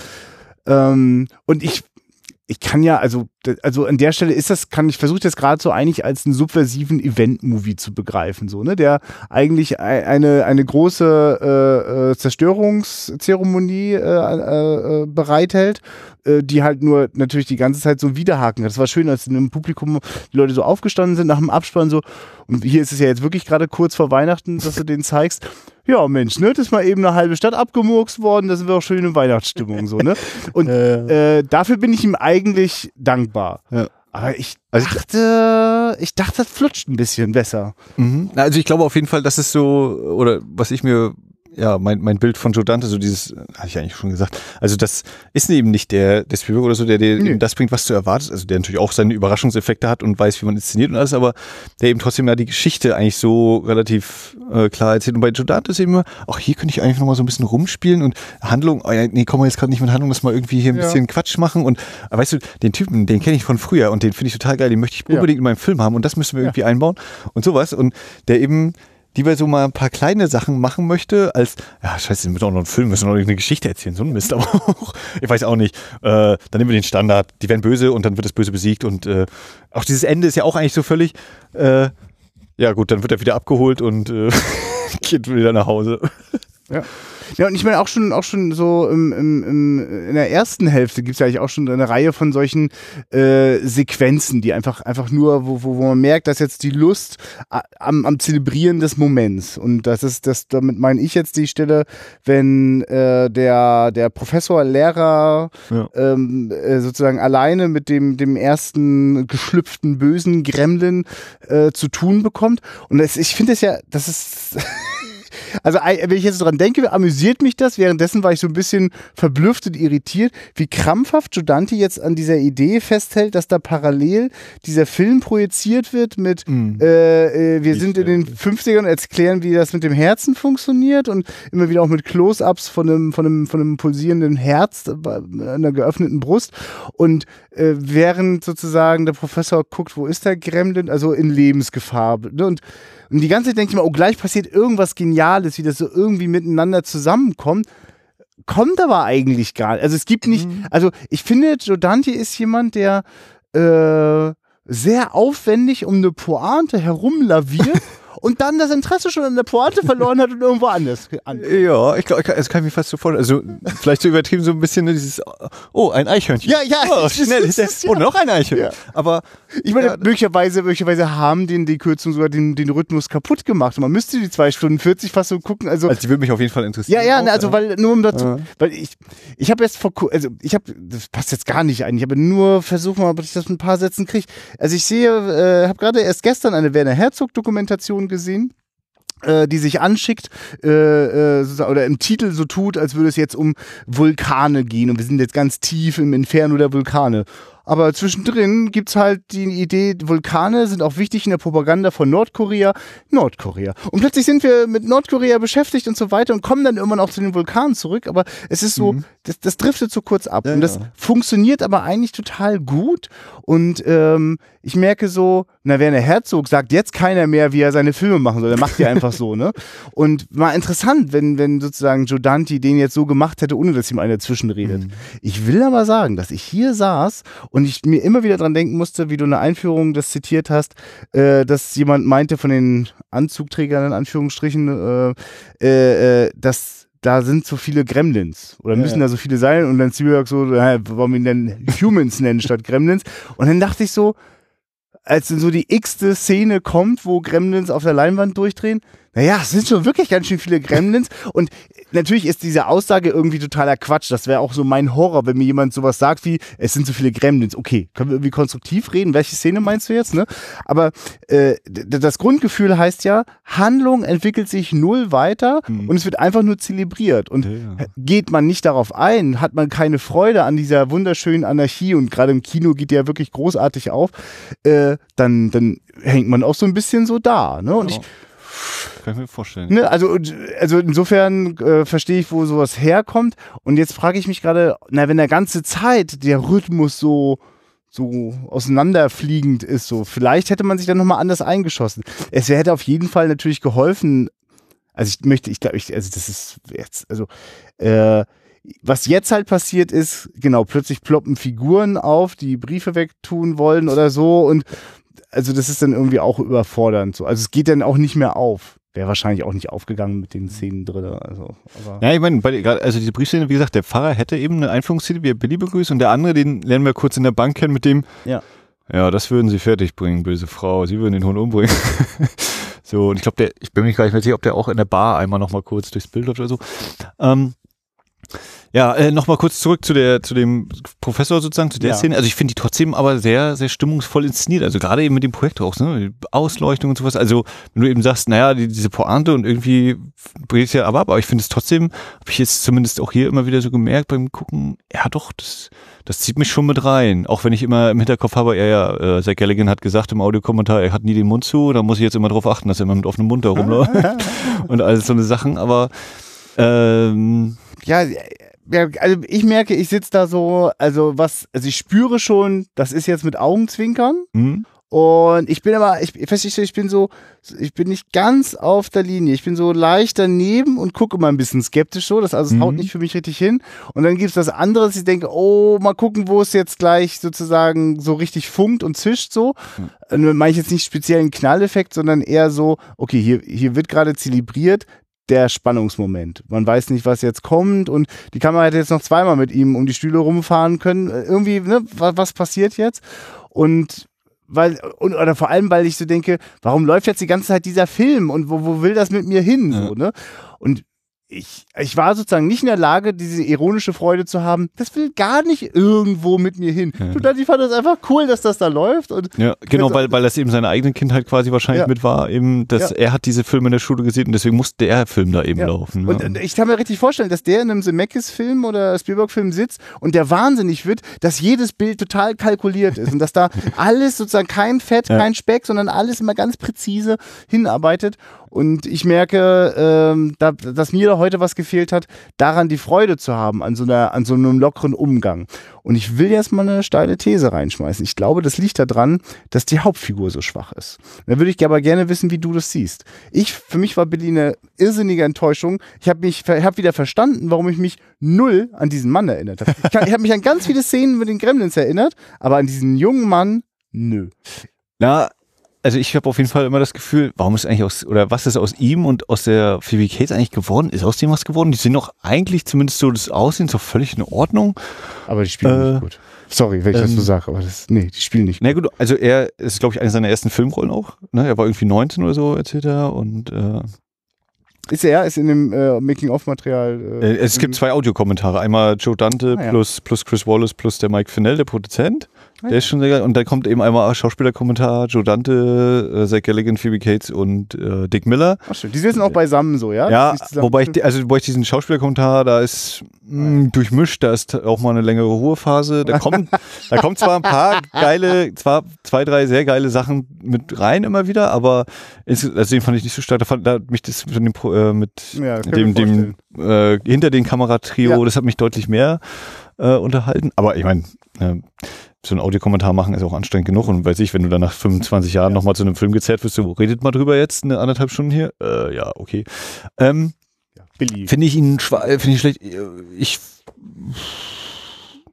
Ähm, und ich ich kann ja, also, also an der Stelle ist das, kann ich versuche das gerade so eigentlich als einen subversiven Event-Movie zu begreifen, so, ne, der eigentlich ei- eine, eine große äh, äh, Zerstörungszeremonie äh, äh, äh, bereithält, äh, die halt nur natürlich die ganze Zeit so Widerhaken hat. Das war schön, als in einem Publikum die Leute so aufgestanden sind nach dem Abspann so, und hier ist es ja jetzt wirklich gerade kurz vor Weihnachten, dass du den zeigst. Ja, Mensch, ne, das ist mal eben eine halbe Stadt abgemurkst worden, da sind wir auch schön in Weihnachtsstimmung, so, ne? Und (laughs) äh, dafür bin ich ihm eigentlich dankbar. Ja. Aber ich Also dachte, ich dachte, das flutscht ein bisschen besser. Mhm. Also ich glaube auf jeden Fall, dass es so, oder was ich mir, ja, mein, mein Bild von Joe Dante, so dieses, äh, hatte ich eigentlich schon gesagt, also das ist eben nicht der, der Spielberg oder so, der dir Nee. das bringt, was du erwartest, also der natürlich auch seine Überraschungseffekte hat und weiß, wie man inszeniert und alles, aber der eben trotzdem ja die Geschichte eigentlich so relativ äh, klar erzählt. Und bei Joe Dante ist eben immer, auch hier könnte ich eigentlich nochmal so ein bisschen rumspielen und Handlung, oh ja, nee, kommen wir jetzt gerade nicht mit Handlung, lass mal irgendwie hier ein Ja. bisschen Quatsch machen und äh, weißt du, den Typen, den kenne ich von früher und den finde ich total geil, den möchte ich Ja. unbedingt in meinem Film haben und das müssen wir Ja. irgendwie einbauen und sowas und der eben lieber so mal ein paar kleine Sachen machen möchte, als, ja, scheiße, wir müssen auch noch einen Film, müssen auch noch eine Geschichte erzählen, so ein Mist, aber auch, ich weiß auch nicht, äh, dann nehmen wir den Standard, die werden böse und dann wird das Böse besiegt und äh, auch dieses Ende ist ja auch eigentlich so völlig, äh, ja gut, dann wird er wieder abgeholt und äh, (laughs) geht wieder nach Hause. Ja. Ja, und ich meine auch schon, auch schon so im, im, im, in der ersten Hälfte gibt es ja eigentlich auch schon eine Reihe von solchen äh, Sequenzen, die einfach, einfach nur, wo, wo, wo man merkt, dass jetzt die Lust am, am Zelebrieren des Moments. Und das ist, das, damit meine ich jetzt die Stelle, wenn äh, der, der Professor, Lehrer Ja. ähm, äh, sozusagen alleine mit dem, dem ersten geschlüpften bösen Gremlin äh, zu tun bekommt. Und das, ich finde es ja, das ist. (laughs) Also wenn ich jetzt dran denke, amüsiert mich das. Währenddessen war ich so ein bisschen verblüfft und irritiert, wie krampfhaft Giudanti jetzt an dieser Idee festhält, dass da parallel dieser Film projiziert wird mit Mhm. äh, äh, wir Ich, sind in äh, den 50ern und erklären, wie das mit dem Herzen funktioniert und immer wieder auch mit Close-ups von einem, von, einem, von einem pulsierenden Herz bei einer geöffneten Brust. Und äh, während sozusagen der Professor guckt, wo ist der Gremlin, also in Lebensgefahr. Ne? Und, und die ganze Zeit denke ich mir, oh, gleich passiert irgendwas Geniales, wie das so irgendwie miteinander zusammenkommt. Kommt aber eigentlich gar nicht. Also es gibt nicht, also ich finde, Joe Dante ist jemand, der äh, sehr aufwendig um eine Pointe herumlaviert (laughs) und dann das Interesse schon an der Pointe verloren hat und irgendwo anders an. Ja, ich glaube, das kann ich mir fast so vorstellen. Also, vielleicht so übertrieben so ein bisschen ne, dieses, oh, ein Eichhörnchen. Ja, ja, Oh, das ist- schnell, das ist- oh, noch ein Eichhörnchen. Ja. Aber, Ich meine, Ja, möglicherweise, möglicherweise haben den die Kürzung sogar den, den Rhythmus kaputt gemacht. Und man müsste die 2 Stunden 40 fast so gucken. Also, also die würde mich auf jeden Fall interessieren. ja, ja, auch, ne, also weil nur um dazu, Ja. weil ich, ich habe erst vor, also ich habe, das passt jetzt gar nicht ein. Ich habe nur versucht mal, ob ich das mit ein paar Sätzen kriege. Also ich sehe, äh, habe gerade erst gestern eine Werner Herzog Dokumentation gesehen äh, die sich anschickt äh, äh, oder im Titel so tut, als würde es jetzt um Vulkane gehen und wir sind jetzt ganz tief im Inferno der Vulkane. Aber zwischendrin gibt's halt die Idee, Vulkane sind auch wichtig in der Propaganda von Nordkorea. Nordkorea. Und plötzlich sind wir mit Nordkorea beschäftigt und so weiter und kommen dann irgendwann auch zu den Vulkanen zurück. Aber es ist so, das, das driftet so kurz ab. Ja, und das ja. funktioniert aber eigentlich total gut. Und ähm, ich merke so, na, Werner Herzog sagt jetzt keiner mehr, wie er seine Filme machen soll. Er macht die einfach so, ne? Und mal interessant, wenn, wenn sozusagen Joe Dante den jetzt so gemacht hätte, ohne dass ihm einer zwischenredet. Mhm. Ich will aber sagen, dass ich hier saß und ich mir immer wieder dran denken musste, wie du in der Einführung das zitiert hast, äh, dass jemand meinte von den Anzugträgern in Anführungsstrichen, äh, äh, äh, dass da sind so viele Gremlins oder Ja, müssen ja. da so viele sein und dann Spielberg so, äh, warum ihn denn Humans nennen statt Gremlins und dann dachte ich so, als dann so die x-te Szene kommt, wo Gremlins auf der Leinwand durchdrehen, naja, es sind schon wirklich ganz schön viele Gremlins. Und natürlich ist diese Aussage irgendwie totaler Quatsch. Das wäre auch so mein Horror, wenn mir jemand sowas sagt wie, es sind so viele Gremlins. Okay, können wir irgendwie konstruktiv reden? Welche Szene meinst du jetzt? Ne? Aber äh, das Grundgefühl heißt ja, Handlung entwickelt sich null weiter mhm. und es wird einfach nur zelebriert. Und ja. geht man nicht darauf ein, hat man keine Freude an dieser wunderschönen Anarchie und gerade im Kino geht die ja wirklich großartig auf, äh, dann, dann hängt man auch so ein bisschen so da. Ne? Und ja. ich kann ich mir vorstellen. Ne, also, also insofern äh, verstehe ich, wo sowas herkommt. Und jetzt frage ich mich gerade, na, wenn der ganze Zeit der Rhythmus so so auseinanderfliegend ist, so vielleicht hätte man sich dann nochmal anders eingeschossen. Es hätte auf jeden Fall natürlich geholfen. Also ich möchte, ich glaube, ich, also das ist jetzt, also äh, was jetzt halt passiert ist, genau, plötzlich ploppen Figuren auf, die Briefe wegtun wollen oder so und also das ist dann irgendwie auch überfordernd so. Also es geht dann auch nicht mehr auf. Wäre wahrscheinlich auch nicht aufgegangen mit den Szenen drin. Also, ja, ich meine, also diese Briefszene, wie gesagt, der Pfarrer hätte eben eine Einführungsszene, wie er Billy begrüßt und der andere, den lernen wir kurz in der Bank kennen mit dem, ja, ja das würden sie fertig bringen, böse Frau, sie würden den Hund umbringen. (laughs) so, und ich glaube, der, ich bin mir gar nicht mehr sicher, ob der auch in der Bar einmal nochmal kurz durchs Bild läuft oder so. Ähm, ja, äh, nochmal kurz zurück zu der, zu dem Professor sozusagen, zu der ja. Szene. Also ich finde die trotzdem aber sehr, sehr stimmungsvoll inszeniert. Also gerade eben mit dem Projekt auch, ne? Ausleuchtung und sowas. Also wenn du eben sagst, naja, die, diese Pointe und irgendwie bringt ja aber ab, aber ich finde es trotzdem, habe ich jetzt zumindest auch hier immer wieder so gemerkt beim Gucken, ja doch, das, das zieht mich schon mit rein. Auch wenn ich immer im Hinterkopf habe, ja, ja, äh, Zach Galligan hat gesagt im Audiokommentar, er hat nie den Mund zu, da muss ich jetzt immer drauf achten, dass er immer mit offenem Mund da rumläuft (laughs) und alles so eine Sachen, aber ähm, ja, ja, also ich merke, ich sitze da so, also was, also ich spüre schon, das ist jetzt mit Augenzwinkern. Mhm. Und ich bin aber, ich, ich, ich bin so, ich bin nicht ganz auf der Linie. Ich bin so leicht daneben und gucke immer ein bisschen skeptisch so. Das also es mhm. haut nicht für mich richtig hin. Und dann gibt es das andere, dass ich denke, oh, mal gucken, wo es jetzt gleich sozusagen so richtig funkt und zischt so. Mhm. Meine ich jetzt nicht speziell einen Knalleffekt, sondern eher so, okay, hier, hier wird gerade zelebriert, der Spannungsmoment. Man weiß nicht, was jetzt kommt und die Kamera hätte jetzt noch zweimal mit ihm um die Stühle rumfahren können. Äh, irgendwie, ne, was, was passiert jetzt? Und weil, und, oder vor allem, weil ich so denke, warum läuft jetzt die ganze Zeit dieser Film und wo, wo will das mit mir hin? Ja. So, ne? Und ich, ich war sozusagen nicht in der Lage, diese ironische Freude zu haben. Das will gar nicht irgendwo mit mir hin. Ja. Ich fand das einfach cool, dass das da läuft. Und ja, genau, weil, weil das eben seine eigene Kindheit quasi wahrscheinlich ja. mit war, eben, dass ja. er hat diese Filme in der Schule gesehen und deswegen musste der Film da eben laufen. Und, und ich kann mir richtig vorstellen, dass der in einem Zemeckis-Film oder Spielberg-Film sitzt und der wahnsinnig wird, dass jedes Bild total kalkuliert ist und dass da (laughs) alles sozusagen kein Fett, kein Speck, sondern alles immer ganz präzise hinarbeitet. Und ich merke, ähm, da, dass mir heute was gefehlt hat, daran die Freude zu haben, an so, einer, an so einem lockeren Umgang. Und ich will jetzt mal eine steile These reinschmeißen. Ich glaube, das liegt daran, dass die Hauptfigur so schwach ist. Da würde ich aber gerne wissen, wie du das siehst. Ich, für mich war Billy eine irrsinnige Enttäuschung. Ich habe mich, habe wieder verstanden, warum ich mich null an diesen Mann erinnert habe. Ich, ich habe mich an ganz viele Szenen mit den Gremlins erinnert, aber an diesen jungen Mann, nö. Na, also ich habe auf jeden Fall immer das Gefühl, warum ist eigentlich aus, oder was ist aus ihm und aus der Phoebe Cates eigentlich geworden? Ist aus dem was geworden? Die sind doch eigentlich zumindest so das Aussehen so völlig in Ordnung. Aber die spielen äh, nicht gut. Sorry, wenn ich ähm, das so sage, aber das, nee, die spielen nicht gut. Na gut, also er ist, glaube ich, eine seiner ersten Filmrollen auch. Ne? Er war irgendwie 19 oder so, erzählt er, und äh, ist er, ist in dem äh, Making-of-Material. Äh, es gibt zwei Audiokommentare. Einmal Joe Dante ah, ja. plus, plus Chris Wallace plus der Mike Fennell, der Produzent. Der ist schon sehr geil. Und dann kommt eben einmal Schauspielerkommentar, Joe Dante, äh, Zach Galligan, Phoebe Cates und äh, Dick Miller. Ach schön. Die sitzen auch beisammen so, ja? Ja, wobei ich, also wobei ich diesen Schauspielerkommentar, da ist mh, mm, durchmischt, da ist auch mal eine längere Ruhephase. Da kommt, da kommt zwar ein paar (laughs) geile, zwar zwei, drei sehr geile Sachen mit rein immer wieder, aber also den fand ich nicht so stark. Da, fand, da hat mich das von dem, äh, mit ja, dem, dem äh, hinter den Kameratrio, ja. das hat mich deutlich mehr äh, unterhalten. Aber ich meine, äh, so ein Audiokommentar machen ist auch anstrengend genug und weiß ich, wenn du dann nach 25 Jahren ja. nochmal zu einem Film gezerrt wirst, so redet mal drüber jetzt eine anderthalb Stunden hier. Äh, ja, okay. Ähm, finde ich ihn finde ich schlecht. Ich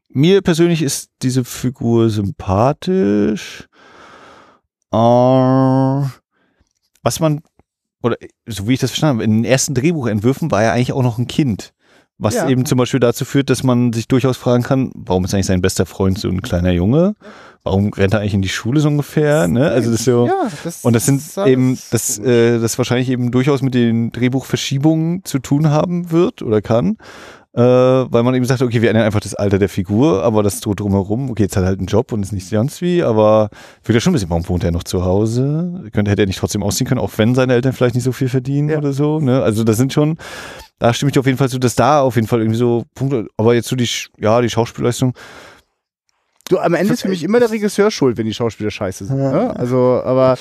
mir persönlich ist diese Figur sympathisch. Äh, was man oder so wie ich das verstanden habe, in den ersten Drehbuchentwürfen war er eigentlich auch noch ein Kind Was Ja. eben zum Beispiel dazu führt, dass man sich durchaus fragen kann, warum ist eigentlich sein bester Freund so ein kleiner Junge? Warum rennt er eigentlich in die Schule so ungefähr? Ne? Also das ist so. Ja, das Und das sind eben, das, äh, das wahrscheinlich eben durchaus mit den Drehbuchverschiebungen zu tun haben wird oder kann. Äh, weil man eben sagt, okay, wir ändern einfach das Alter der Figur, aber das so drumherum, okay, jetzt hat er halt einen Job und ist nicht sonst wie, aber würde ja schon ein bisschen, warum wohnt er noch zu Hause? Könnte, hätte er nicht trotzdem ausziehen können, auch wenn seine Eltern vielleicht nicht so viel verdienen Ja. oder so, ne? Also das sind schon, da stimme ich dir auf jeden Fall zu, dass da auf jeden Fall irgendwie so Punkte, aber jetzt so die, ja, die Schauspielleistung, Du, am Ende ist für mich immer der Regisseur schuld, wenn die Schauspieler scheiße sind. Ne? Also, aber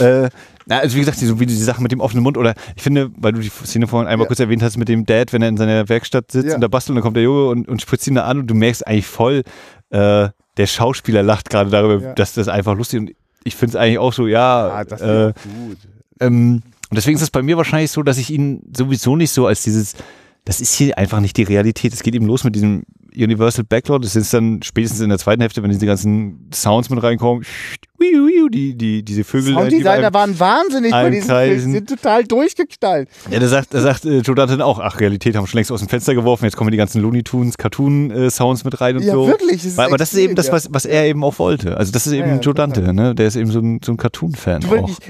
Äh, na, also wie gesagt, die, so wie die Sache mit dem offenen Mund oder ich finde, weil du die Szene vorhin einmal Ja. kurz erwähnt hast mit dem Dad, wenn er in seiner Werkstatt sitzt Ja. und da bastelt und dann kommt der Junge und, und spritzt ihn da an und du merkst eigentlich voll, äh, der Schauspieler lacht gerade darüber, Ja. dass das einfach lustig und ich finde es eigentlich auch so, ja, ah, das äh, gut. ähm, und deswegen ist es bei mir wahrscheinlich so, dass ich ihn sowieso nicht so als dieses, das ist hier einfach nicht die Realität. Es geht eben los mit diesem Universal Backlot. Das ist dann spätestens in der zweiten Hälfte, wenn diese ganzen Sounds mit reinkommen, die, die, diese Vögel. die Sounddesigner bei- waren wahnsinnig bei diesem Film. einkreisen. Die sind total durchgeknallt. ja, da sagt, da sagt äh, Joe Dante auch, ach, Realität haben wir schon längst aus dem Fenster geworfen, jetzt kommen die ganzen Looney Tunes, Cartoon-Sounds mit rein und Ja, so. wirklich. das aber das ist eben das, was, was er eben auch wollte. Also das ist eben Ja, ja, Joe. Dante, ne? Der ist eben so ein, so ein Cartoon-Fan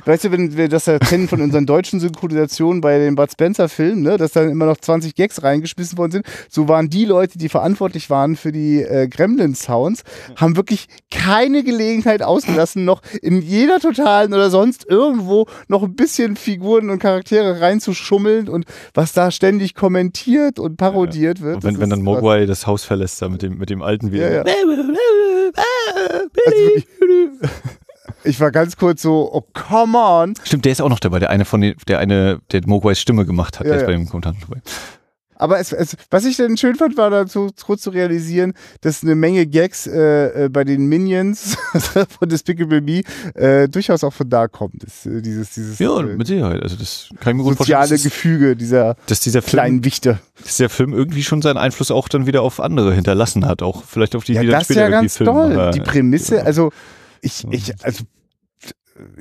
weißt du, wenn wir das ja kennen von unseren deutschen Synchronisationen bei den Bud Spencer-Filmen, ne, dass dann immer noch 20 Gags reingeschmissen worden sind, so waren die Leute, die verantwortlich waren für die äh, Gremlin-Sounds, haben wirklich keine Gelegenheit ausgelassen, noch in jeder totalen oder sonst irgendwo noch ein bisschen Figuren und Charaktere reinzuschummeln und was da ständig kommentiert und parodiert wird. Und wenn, das wenn dann Mogwai das Haus verlässt, da mit dem, mit dem alten wieder. Ja, ja. (laughs) Also Ich war ganz kurz so, oh, come on. Stimmt, der ist auch noch dabei, der eine von den, der eine, der Mogwais Stimme gemacht hat, Ja, der ist ja. bei dem Kommentar dabei. Aber es, es, was ich dann schön fand, war dazu kurz zu realisieren, dass eine Menge Gags äh, äh, bei den Minions (laughs) von Despicable Me äh, durchaus auch von da kommt. Das, äh, dieses dieses Ja, äh, mit Sicherheit. Also das kann ich mir gut soziale vorstellen, dass, Gefüge dieser dass dieser Film, kleinen Wichte. dass der Film irgendwie schon seinen Einfluss auch dann wieder auf andere hinterlassen hat, auch vielleicht auf die, Ja, die dann das ist später ja irgendwie ganz Filme toll. machen. Die Prämisse, Ja. also ich, ich, also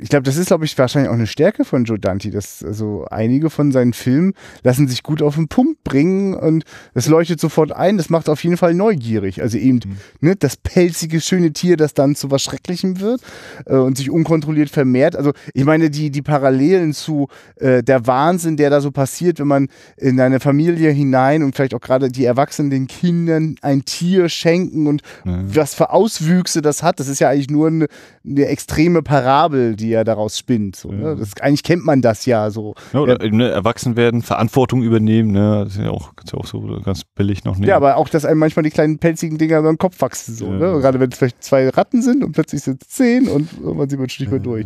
ich glaube, das ist, glaube ich, wahrscheinlich auch eine Stärke von Joe Dante, dass also einige von seinen Filmen lassen sich gut auf den Punkt bringen und das leuchtet sofort ein. Das macht auf jeden Fall neugierig. Also eben Mhm. ne, das pelzige, schöne Tier, das dann zu was Schrecklichem wird äh, und sich unkontrolliert vermehrt. Also ich meine, die, die Parallelen zu äh, der Wahnsinn, der da so passiert, wenn man in eine Familie hinein und vielleicht auch gerade die Erwachsenen den Kindern ein Tier schenken und Ja. was für Auswüchse das hat. Das ist ja eigentlich nur eine, eine extreme Parabel, die er daraus spinnt. So, ne? das, eigentlich kennt man das ja so. Ja, oder eben, ne, erwachsen werden, Verantwortung übernehmen, ne, das ist ja auch, kannst du auch so ganz billig noch nehmen. Ja, aber auch, dass einem manchmal die kleinen pelzigen Dinger über den Kopf wachsen. So, Ja. ne? Gerade wenn es vielleicht zwei Ratten sind und plötzlich sind es zehn und man sieht man schon nicht mehr durch.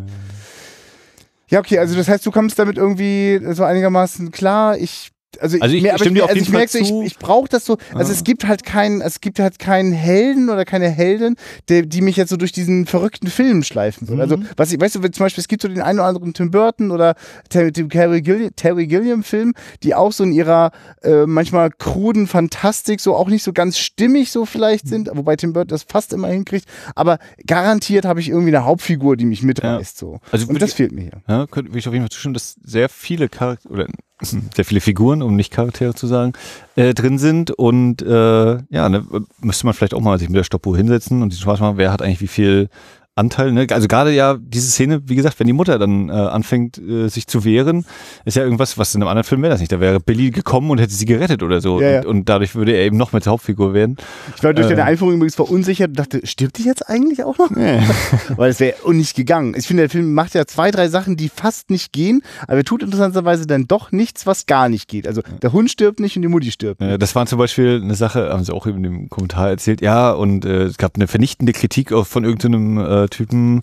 Ja, okay, also das heißt, du kommst damit irgendwie so einigermaßen klar. Ich also, Also ich stimme dir auf also ich merke so, ich, ich brauche das so. Also Ah. es gibt halt keinen, es gibt halt keinen Helden oder keine Heldin, der, die mich jetzt so durch diesen verrückten Film schleifen würde. Also Mhm. was ich, weißt du, zum Beispiel es gibt so den einen oder anderen Tim Burton oder Terry, Terry, Gilliam, Terry Gilliam Film, die auch so in ihrer äh, manchmal kruden Fantastik so auch nicht so ganz stimmig so vielleicht sind, wobei Tim Burton das fast immer hinkriegt. Aber garantiert habe ich irgendwie eine Hauptfigur, die mich mitreißt so. Also Und das ich- fehlt mir hier. Ja, könnte würde ich auf jeden Fall zustimmen, dass sehr viele Charaktere oder (laughs) sehr viele Figuren, um nicht Charaktere zu sagen, äh, drin sind. Und äh, ja, ne, müsste man vielleicht auch mal sich mit der Stoppuhr hinsetzen und sich Spaß machen, wer hat eigentlich wie viel Anteil, ne? Also gerade ja diese Szene, wie gesagt, wenn die Mutter dann äh, anfängt, äh, sich zu wehren, ist ja irgendwas, was in einem anderen Film wäre das nicht. Da wäre Billy gekommen und hätte sie gerettet oder so. Ja, ja. Und, und dadurch würde er eben noch mehr zur Hauptfigur werden. Ich war durch Äh. deine Einführung übrigens verunsichert und dachte, stirbt die jetzt eigentlich auch noch? (laughs) Weil es wäre nicht gegangen. Ich finde, der Film macht ja zwei, drei Sachen, die fast nicht gehen, aber er tut interessanterweise dann doch nichts, was gar nicht geht. Also der Hund stirbt nicht und die Mutti stirbt. Äh, Das war zum Beispiel eine Sache, haben sie auch in dem Kommentar erzählt, ja, und äh, es gab eine vernichtende Kritik von irgendeinem äh, Typen,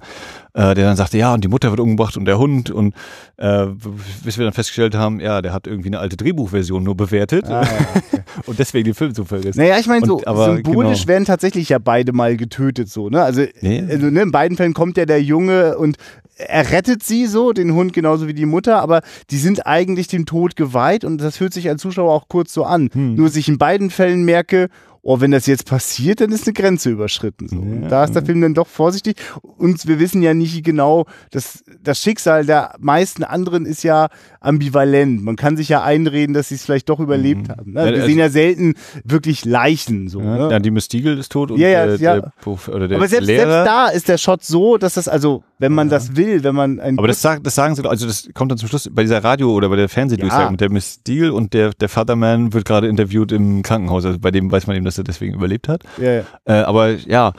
äh, der dann sagte, ja, und die Mutter wird umgebracht und der Hund und äh, bis wir dann festgestellt haben, ja, der hat irgendwie eine alte Drehbuchversion nur bewertet Ah, ja, (laughs) okay. und deswegen den Film so verrissen. Naja, ich meine, so aber symbolisch genau. werden tatsächlich ja beide mal getötet, so, ne? Also, Ja. also ne, in beiden Fällen kommt ja der Junge und er rettet sie so, den Hund genauso wie die Mutter, aber die sind eigentlich dem Tod geweiht und das fühlt sich als Zuschauer auch kurz so an. Hm. Nur dass ich in beiden Fällen merke, oh, wenn das jetzt passiert, dann ist eine Grenze überschritten. So. Ja. da ist der Film dann doch vorsichtig. Und wir wissen ja nicht genau, dass das Schicksal der meisten anderen ist ja ambivalent. Man kann sich ja einreden, dass sie es vielleicht doch überlebt haben. Ne? Ja, Wir also- sehen ja selten wirklich Leichen. So, Ja, ne? ja, die Mystigel ist tot und Ja, ja, der, ja. der, Prof- oder der Aber selbst, Lehrer. selbst da ist der Shot so, dass das also, wenn man das will, wenn man ein aber das, sagt, das sagen sie also das kommt dann zum Schluss bei dieser Radio- oder bei der Fernsehdurchsage mit der Miss Deal und der, der Fatherman wird gerade interviewt im Krankenhaus. Also bei dem weiß man eben, dass er deswegen überlebt hat. ja, ja. Äh, aber ja,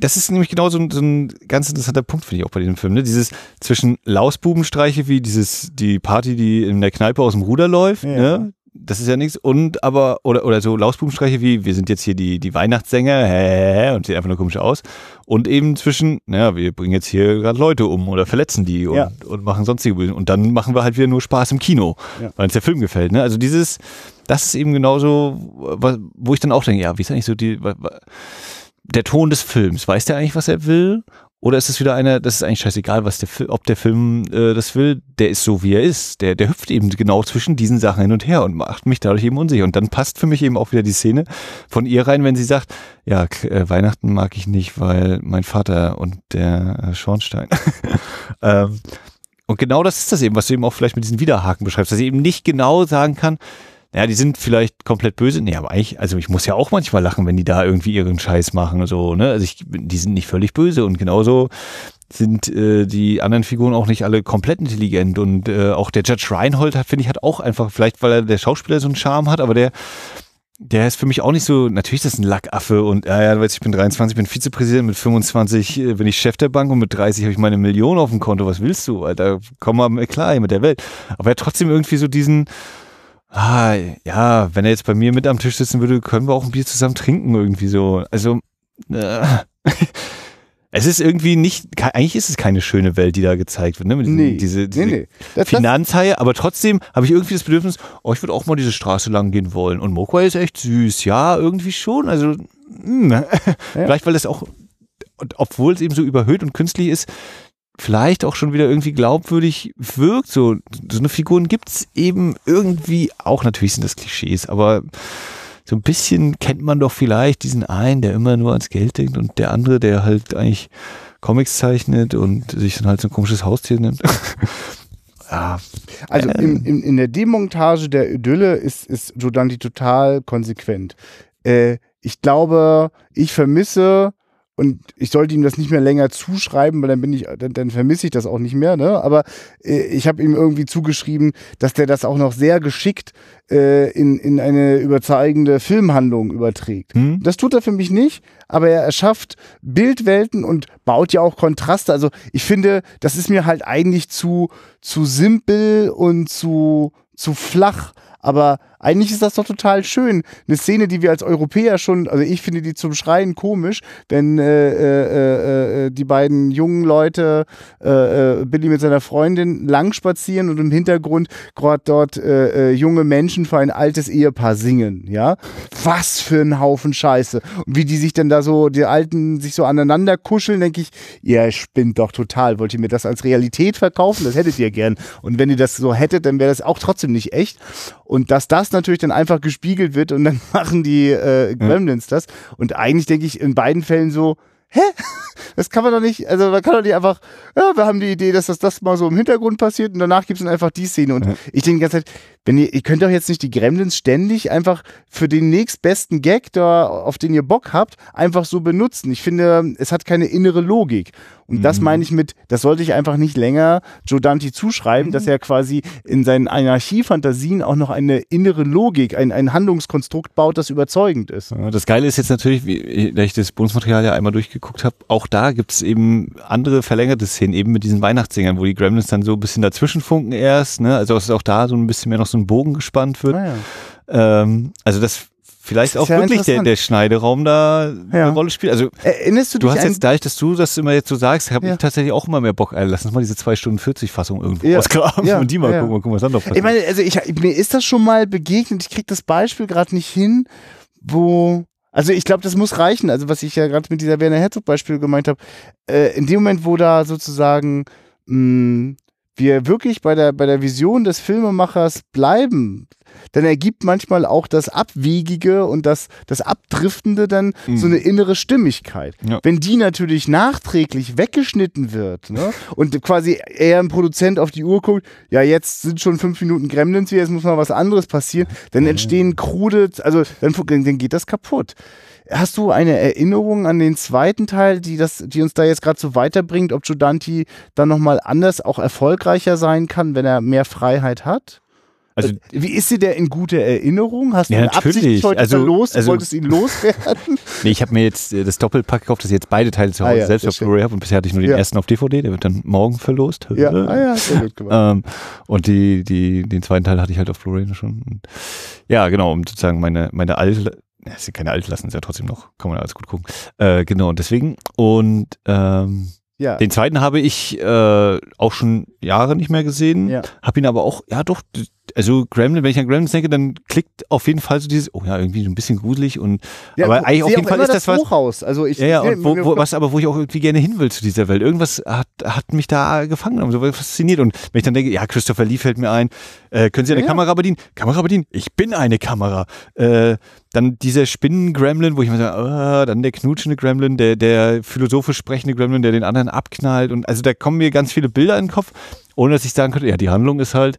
das ist nämlich genau so ein, so ein ganz interessanter Punkt, finde ich auch bei diesem Film. Ne? Dieses zwischen Lausbubenstreiche wie dieses, die Party, die in der Kneipe aus dem Ruder läuft, Ja. ne? Das ist ja nichts. Und aber, oder, oder so Lausbubenstreiche wie, wir sind jetzt hier die, die Weihnachtssänger, hä, und sieht einfach nur komisch aus. Und eben zwischen, naja, wir bringen jetzt hier gerade Leute um oder verletzen die und, Ja. und machen sonstige Bösen. Und dann machen wir halt wieder nur Spaß im Kino, Ja. weil uns der Film gefällt. Ne? Also dieses, das ist eben genauso, wo ich dann auch denke, ja, wie ist eigentlich so die, der Ton des Films, weiß der eigentlich, was er will? Oder ist es wieder einer, das ist eigentlich scheißegal, was der, ob der Film äh, das will, der ist so, wie er ist. Der, der hüpft eben genau zwischen diesen Sachen hin und her und macht mich dadurch eben unsicher. Und dann passt für mich eben auch wieder die Szene von ihr rein, wenn sie sagt, ja, äh, Weihnachten mag ich nicht, weil mein Vater und der äh, Schornstein. (laughs) ähm, und genau das ist das eben, was du eben auch vielleicht mit diesen Widerhaken beschreibst, dass sie eben nicht genau sagen kann, ja, die sind vielleicht komplett böse. Nee, aber eigentlich, also ich muss ja auch manchmal lachen, wenn die da irgendwie ihren Scheiß machen so, ne? Also ich, die sind nicht völlig böse und genauso sind äh, die anderen Figuren auch nicht alle komplett intelligent und äh, auch der Judge Reinhold hat, finde ich, hat auch einfach, vielleicht weil er der Schauspieler so einen Charme hat, aber der der ist für mich auch nicht so, natürlich ist das ein Lackaffe und ja, ja, weißt, ich bin 23, bin Vizepräsident, mit 25 äh, bin ich Chef der Bank und mit 30 habe ich meine Million auf dem Konto. Was willst du, Alter? Komm mal klar hier mit der Welt. Aber er hat trotzdem irgendwie so diesen, ah, ja, wenn er jetzt bei mir mit am Tisch sitzen würde, können wir auch ein Bier zusammen trinken irgendwie so. Also, äh, (laughs) es ist irgendwie nicht, eigentlich ist es keine schöne Welt, die da gezeigt wird, ne? Mit diesen, Nee, diese, diese nee, nee. Das, das, Finanzhaie, aber trotzdem habe ich irgendwie das Bedürfnis, oh, ich würde auch mal diese Straße lang gehen wollen. Und Mogwai ist echt süß, ja, irgendwie schon. Also, (laughs) mh. vielleicht weil es auch, obwohl es eben so überhöht und künstlich ist, vielleicht auch schon wieder irgendwie glaubwürdig wirkt. So, so eine Figuren gibt's eben irgendwie auch, natürlich sind das Klischees, aber so ein bisschen kennt man doch vielleicht diesen einen, der immer nur ans Geld denkt und der andere, der halt eigentlich Comics zeichnet und sich dann halt so ein komisches Haustier nimmt. (laughs) ja, Also Ähm. in, in, in der Demontage der Idylle ist, ist Giordani total konsequent. Äh, ich glaube, ich vermisse, und ich sollte ihm das nicht mehr länger zuschreiben, weil dann bin ich, dann, dann vermisse ich das auch nicht mehr, ne? Aber äh, ich habe ihm irgendwie zugeschrieben, dass der das auch noch sehr geschickt äh, in, in eine überzeugende Filmhandlung überträgt. Hm? Das tut er für mich nicht, aber er erschafft Bildwelten und baut ja auch Kontraste. Also ich finde, das ist mir halt eigentlich zu, zu simpel und zu, zu flach. Aber eigentlich ist das doch total schön. Eine Szene, die wir als Europäer schon, also ich finde die zum Schreien komisch, wenn äh, äh, äh, die beiden jungen Leute, äh, äh, Billy mit seiner Freundin, lang spazieren und im Hintergrund gerade dort äh, äh, junge Menschen für ein altes Ehepaar singen. Ja, was für ein Haufen Scheiße. Und wie die sich dann da so, die Alten sich so aneinander kuscheln, denke ich, ihr spinnt doch total. Wollt ihr mir das als Realität verkaufen? Das hättet ihr gern. Und wenn ihr das so hättet, dann wäre das auch trotzdem nicht echt. Und dass das natürlich dann einfach gespiegelt wird und dann (laughs) machen die äh, Gremlins das. Und eigentlich denke ich in beiden Fällen so, hä? (laughs) Das kann man doch nicht, also man kann doch nicht einfach, ja, wir haben die Idee, dass das, das mal so im Hintergrund passiert und danach gibt es dann einfach die Szene. Und ich denke die ganze Zeit, wenn ihr, ihr könnt doch jetzt nicht die Gremlins ständig einfach für den nächstbesten Gag, da, auf den ihr Bock habt, einfach so benutzen. Ich finde, es hat keine innere Logik. Und das meine ich mit, das sollte ich einfach nicht länger Joe Dante zuschreiben, dass er quasi in seinen Anarchiefantasien auch noch eine innere Logik, ein, ein Handlungskonstrukt baut, das überzeugend ist. Ja, Das Geile ist jetzt natürlich, wie da ich das Bonusmaterial ja einmal durchgeguckt habe, auch da gibt es eben andere verlängerte Szenen, eben mit diesen Weihnachtssingern, wo die Gremlins dann so ein bisschen dazwischen funken erst, ne? Also dass auch da so ein bisschen mehr noch so ein Bogen gespannt wird. Naja. Ähm, also dass vielleicht Das auch ja wirklich der, der Schneideraum da Ja. eine Rolle spielt. Also Erinnerst du du dich hast an jetzt, dadurch, dass du das immer jetzt so sagst, habe Ja. ich tatsächlich auch immer mehr Bock, ey, lass uns mal diese 2 Stunden 40 Fassung irgendwo Ja. ausgraben Ja. und die mal Ja. gucken, mal gucken, was dann noch passiert. Ich meine, also ich, mir ist das schon mal begegnet, ich krieg das Beispiel gerade nicht hin, wo, also ich glaube, das muss reichen, also was ich ja gerade mit dieser Werner Herzog Beispiel gemeint habe, äh, in dem Moment, wo da sozusagen mh, wir wirklich bei der, bei der Vision des Filmemachers bleiben, dann ergibt manchmal auch das Abwegige und das, das Abdriftende dann Mhm. so eine innere Stimmigkeit. Ja. Wenn die natürlich nachträglich weggeschnitten wird ne, und quasi eher ein Produzent auf die Uhr guckt, ja, jetzt sind schon fünf Minuten Gremlins hier, jetzt muss mal was anderes passieren, dann entstehen krude, also dann, dann geht das kaputt. Hast du eine Erinnerung an den zweiten Teil, die, das, die uns da jetzt gerade so weiterbringt, ob Giudanti dann nochmal anders, auch erfolgreicher sein kann, wenn er mehr Freiheit hat? Also Wie ist dir der in guter Erinnerung? Hast du Ja, natürlich. heute Also- verlost? also- wolltest ihn (laughs) loswerden? Nee, ich habe mir jetzt äh, das Doppelpack gekauft, dass ich jetzt beide Teile zu Ah Hause ja, selbst auf. Blu-ray habe und bisher hatte ich nur den Ja. ersten auf DVD, der wird dann morgen verlost. ja, ah ja, sehr gut gemacht. Ähm, und die, die, den zweiten Teil hatte ich halt auf Blu-ray schon. Und ja, genau, um sozusagen meine, meine alte, ja, sind keine Altlassen, ist ja trotzdem noch, kann man alles gut gucken. Äh, genau, und deswegen. Und ähm, Ja, den zweiten habe ich äh, auch schon Jahre nicht mehr gesehen. Ja. Hab ihn aber auch, ja doch, also Gremlin, wenn ich an Gremlins denke, dann klickt auf jeden Fall so dieses, oh ja, irgendwie so ein bisschen gruselig und ja, aber ich eigentlich auf jeden auch Fall immer ist das was. Hochhaus. Also ich, Ja, ja, und wo, wo, was aber, wo ich auch irgendwie gerne hin will zu dieser Welt. Irgendwas hat, hat mich da gefangen und so fasziniert. Und wenn ich dann denke, ja, Christopher Lee fällt mir ein, äh, können Sie eine Ja. Kamera bedienen? Kamera bedienen? Ich bin eine Kamera. Äh, dann dieser Spinnen-Gremlin, wo ich mir sage, ah, dann der knutschende Gremlin, der, der philosophisch sprechende Gremlin, der den anderen abknallt. Und also da kommen mir ganz viele Bilder in den Kopf, ohne dass ich sagen könnte, ja, die Handlung ist halt,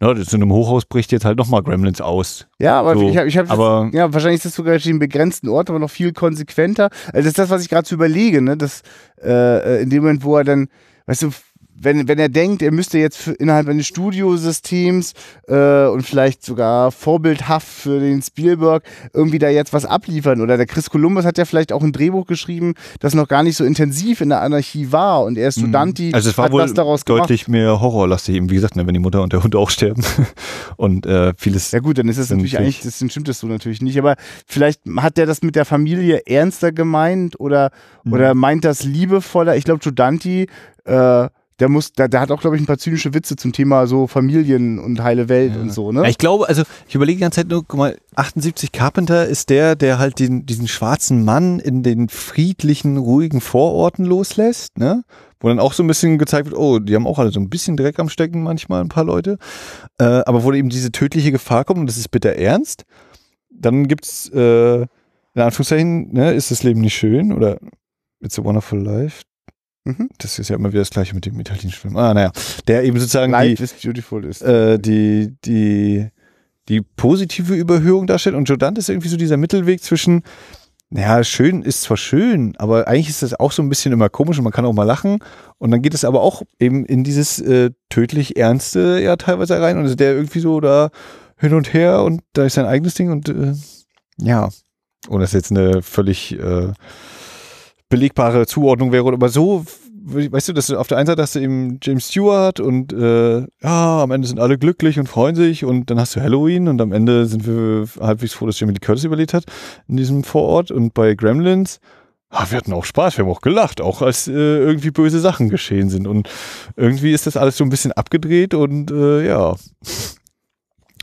na, das in einem Hochhaus bricht jetzt halt nochmal Gremlins aus. Ja, aber So, ich habe, ich hab aber- ja, wahrscheinlich ist das sogar in begrenzten Ort, aber noch viel konsequenter. Also das ist das, was ich gerade so überlege, ne? Das, äh, in dem Moment, wo er dann, weißt du, wenn, wenn er denkt, er müsste jetzt für, innerhalb eines Studiosystems äh, und vielleicht sogar vorbildhaft für den Spielberg irgendwie da jetzt was abliefern. Oder der Chris Columbus hat ja vielleicht auch ein Drehbuch geschrieben, das noch gar nicht so intensiv in der Anarchie war. Und er ist Studanti, Also es war hat wohl was daraus gemacht. deutlich mehr horrorlastig, eben wie gesagt, ne, wenn die Mutter und der Hund (laughs) auch sterben. und äh, vieles. Ja gut, dann ist es natürlich eigentlich, das stimmt das so natürlich nicht, aber vielleicht hat der das mit der Familie ernster gemeint oder, Mhm. oder meint das liebevoller. Ich glaube, Giudanti, äh, der muss, der, der hat auch, glaube ich, ein paar zynische Witze zum Thema so Familien und heile Welt und so, ne? Ja, ich glaube, also ich überlege die ganze Zeit nur, guck mal, 78 Carpenter ist der, der halt den, diesen schwarzen Mann in den friedlichen, ruhigen Vororten loslässt, ne? Wo dann auch so ein bisschen gezeigt wird, oh, die haben auch alle so ein bisschen Dreck am Stecken manchmal, ein paar Leute. Äh, aber wo eben diese tödliche Gefahr kommt, und das ist bitter ernst, dann gibt's, äh, in Anführungszeichen, ne, ist das Leben nicht schön oder It's a Wonderful Life. Mhm. Das ist ja immer wieder das gleiche mit dem italienischen Film. Ah, naja. Der eben sozusagen die, Life is beautiful ist. äh, die, die, die positive Überhöhung darstellt. Und Joe Dante ist irgendwie so dieser Mittelweg zwischen, naja, schön ist zwar schön, aber eigentlich ist das auch so ein bisschen immer komisch und man kann auch mal lachen. Und dann geht es aber auch eben in dieses äh, tödlich Ernste ja teilweise rein. Und ist der irgendwie so da hin und her und da ist sein eigenes Ding und äh, ja. Und das jetzt eine völlig äh, belegbare Zuordnung wäre, aber so weißt du, dass du auf der einen Seite hast du eben James Stewart und äh, ja, am Ende sind alle glücklich und freuen sich und dann hast du Halloween und am Ende sind wir halbwegs froh, dass Jamie Lee Curtis überlebt hat in diesem Vorort und bei Gremlins ah, wir hatten auch Spaß, wir haben auch gelacht, auch als äh, irgendwie böse Sachen geschehen sind und irgendwie ist das alles so ein bisschen abgedreht und äh, ja,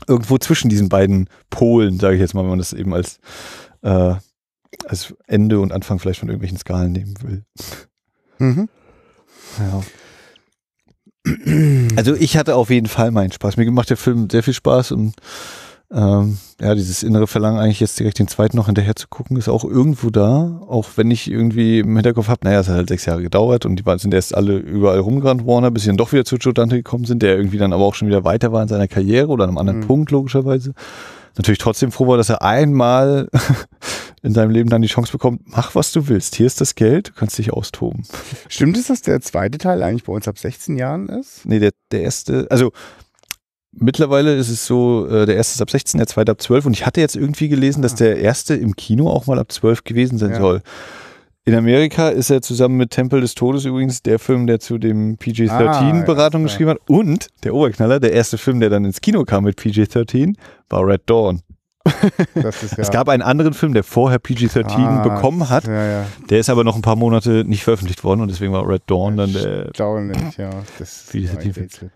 irgendwo zwischen diesen beiden Polen, sage ich jetzt mal, wenn man das eben als äh, als Ende und Anfang vielleicht von irgendwelchen Skalen nehmen will. Mhm. Ja. (clears throat) Also ich hatte auf jeden Fall meinen Spaß. Mir macht der Film sehr viel Spaß und ähm, ja, dieses innere Verlangen eigentlich jetzt direkt den zweiten noch hinterher zu gucken, ist auch irgendwo da. Auch wenn ich irgendwie im Hinterkopf habe, naja, es hat halt sechs Jahre gedauert und die waren- sind erst alle überall rumgerannt, Warner, bis sie dann doch wieder zu Joe Dante gekommen sind, der irgendwie dann aber auch schon wieder weiter war in seiner Karriere oder an einem anderen Mhm. Punkt, logischerweise. Natürlich trotzdem froh war, dass er einmal (laughs) in seinem Leben dann die Chance bekommt, mach was du willst. Hier ist das Geld, du kannst dich austoben. Stimmt es, dass der zweite Teil eigentlich bei uns ab 16 Jahren ist? Nee, der, der erste, also mittlerweile ist es so, äh, der erste ist ab 16, der zweite ab 12 und ich hatte jetzt irgendwie gelesen, dass der erste im Kino auch mal ab 12 gewesen sein Ja. soll. In Amerika ist er zusammen mit Tempel des Todes übrigens der Film, der zu dem PG-13-Beratung Ah, geschrieben hat. Und der Oberknaller, der erste Film, der dann ins Kino kam mit PG-13, war Red Dawn. (laughs) Ja Es gab einen anderen Film, der vorher PG-13 Ah, bekommen hat. Ja, ja. Der ist aber noch ein paar Monate nicht veröffentlicht worden und deswegen war Red Dawn dann der Erstaunlich, ja. Das Wie ist ist ein die- Rätsel.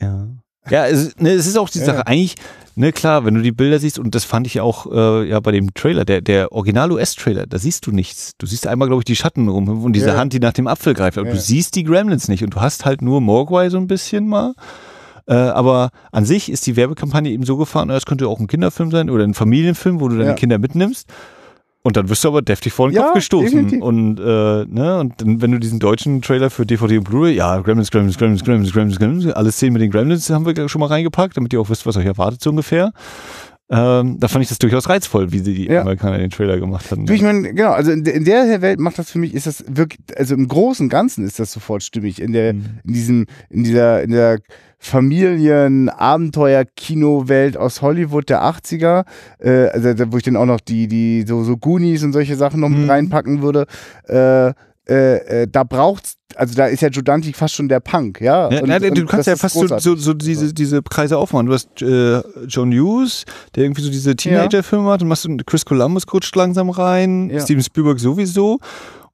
Ja. Ja, es, ne, es ist auch die. Sache, eigentlich, ne, klar, wenn du die Bilder siehst, und das fand ich auch äh, ja bei dem Trailer, der, der Original-US-Trailer, da siehst du nichts. Du siehst einmal, glaube ich, die Schatten rum und diese. Hand, die nach dem Apfel greift, aber du siehst die Gremlins nicht und du hast halt nur Mogwai so ein bisschen mal. Äh, aber an sich ist die Werbekampagne eben so gefahren, das könnte auch ein Kinderfilm sein oder ein Familienfilm, wo du deine Ja. Kinder mitnimmst. Und dann wirst du aber deftig vor den Ja, Kopf gestoßen. definitiv. Und, äh, ne, und dann, wenn du diesen deutschen Trailer für DVD und Blu-ray, ja, Gremlins, Gremlins, Gremlins, Gremlins, Gremlins, Gremlins, alle Szenen mit den Gremlins haben wir schon mal reingepackt, damit ihr auch wisst, was euch erwartet so ungefähr. Ähm, da fand ich das durchaus reizvoll, wie sie die Ja. Amerikaner den Trailer gemacht haben. Du, ich meine, genau, also in, der- in der Welt macht das für mich, ist das wirklich, also im Großen und Ganzen ist das sofort stimmig. In der, Mhm. in diesem, in dieser, in der Familien-Abenteuer-Kino-Welt aus Hollywood der 80er, äh, also wo ich dann auch noch die, die, so, so Goonies und solche Sachen noch mit Mhm. reinpacken würde, äh, äh, äh, da braucht's, also da ist ja Jodanti fast schon der Punk, ja. Ja, Und- du und kannst ja fast so, so, so diese, diese Kreise aufmachen. Du hast äh, John Hughes, der irgendwie so diese Teenager-Filme hat, dann machst du Chris Columbus rutscht langsam rein, Ja. Steven Spielberg sowieso.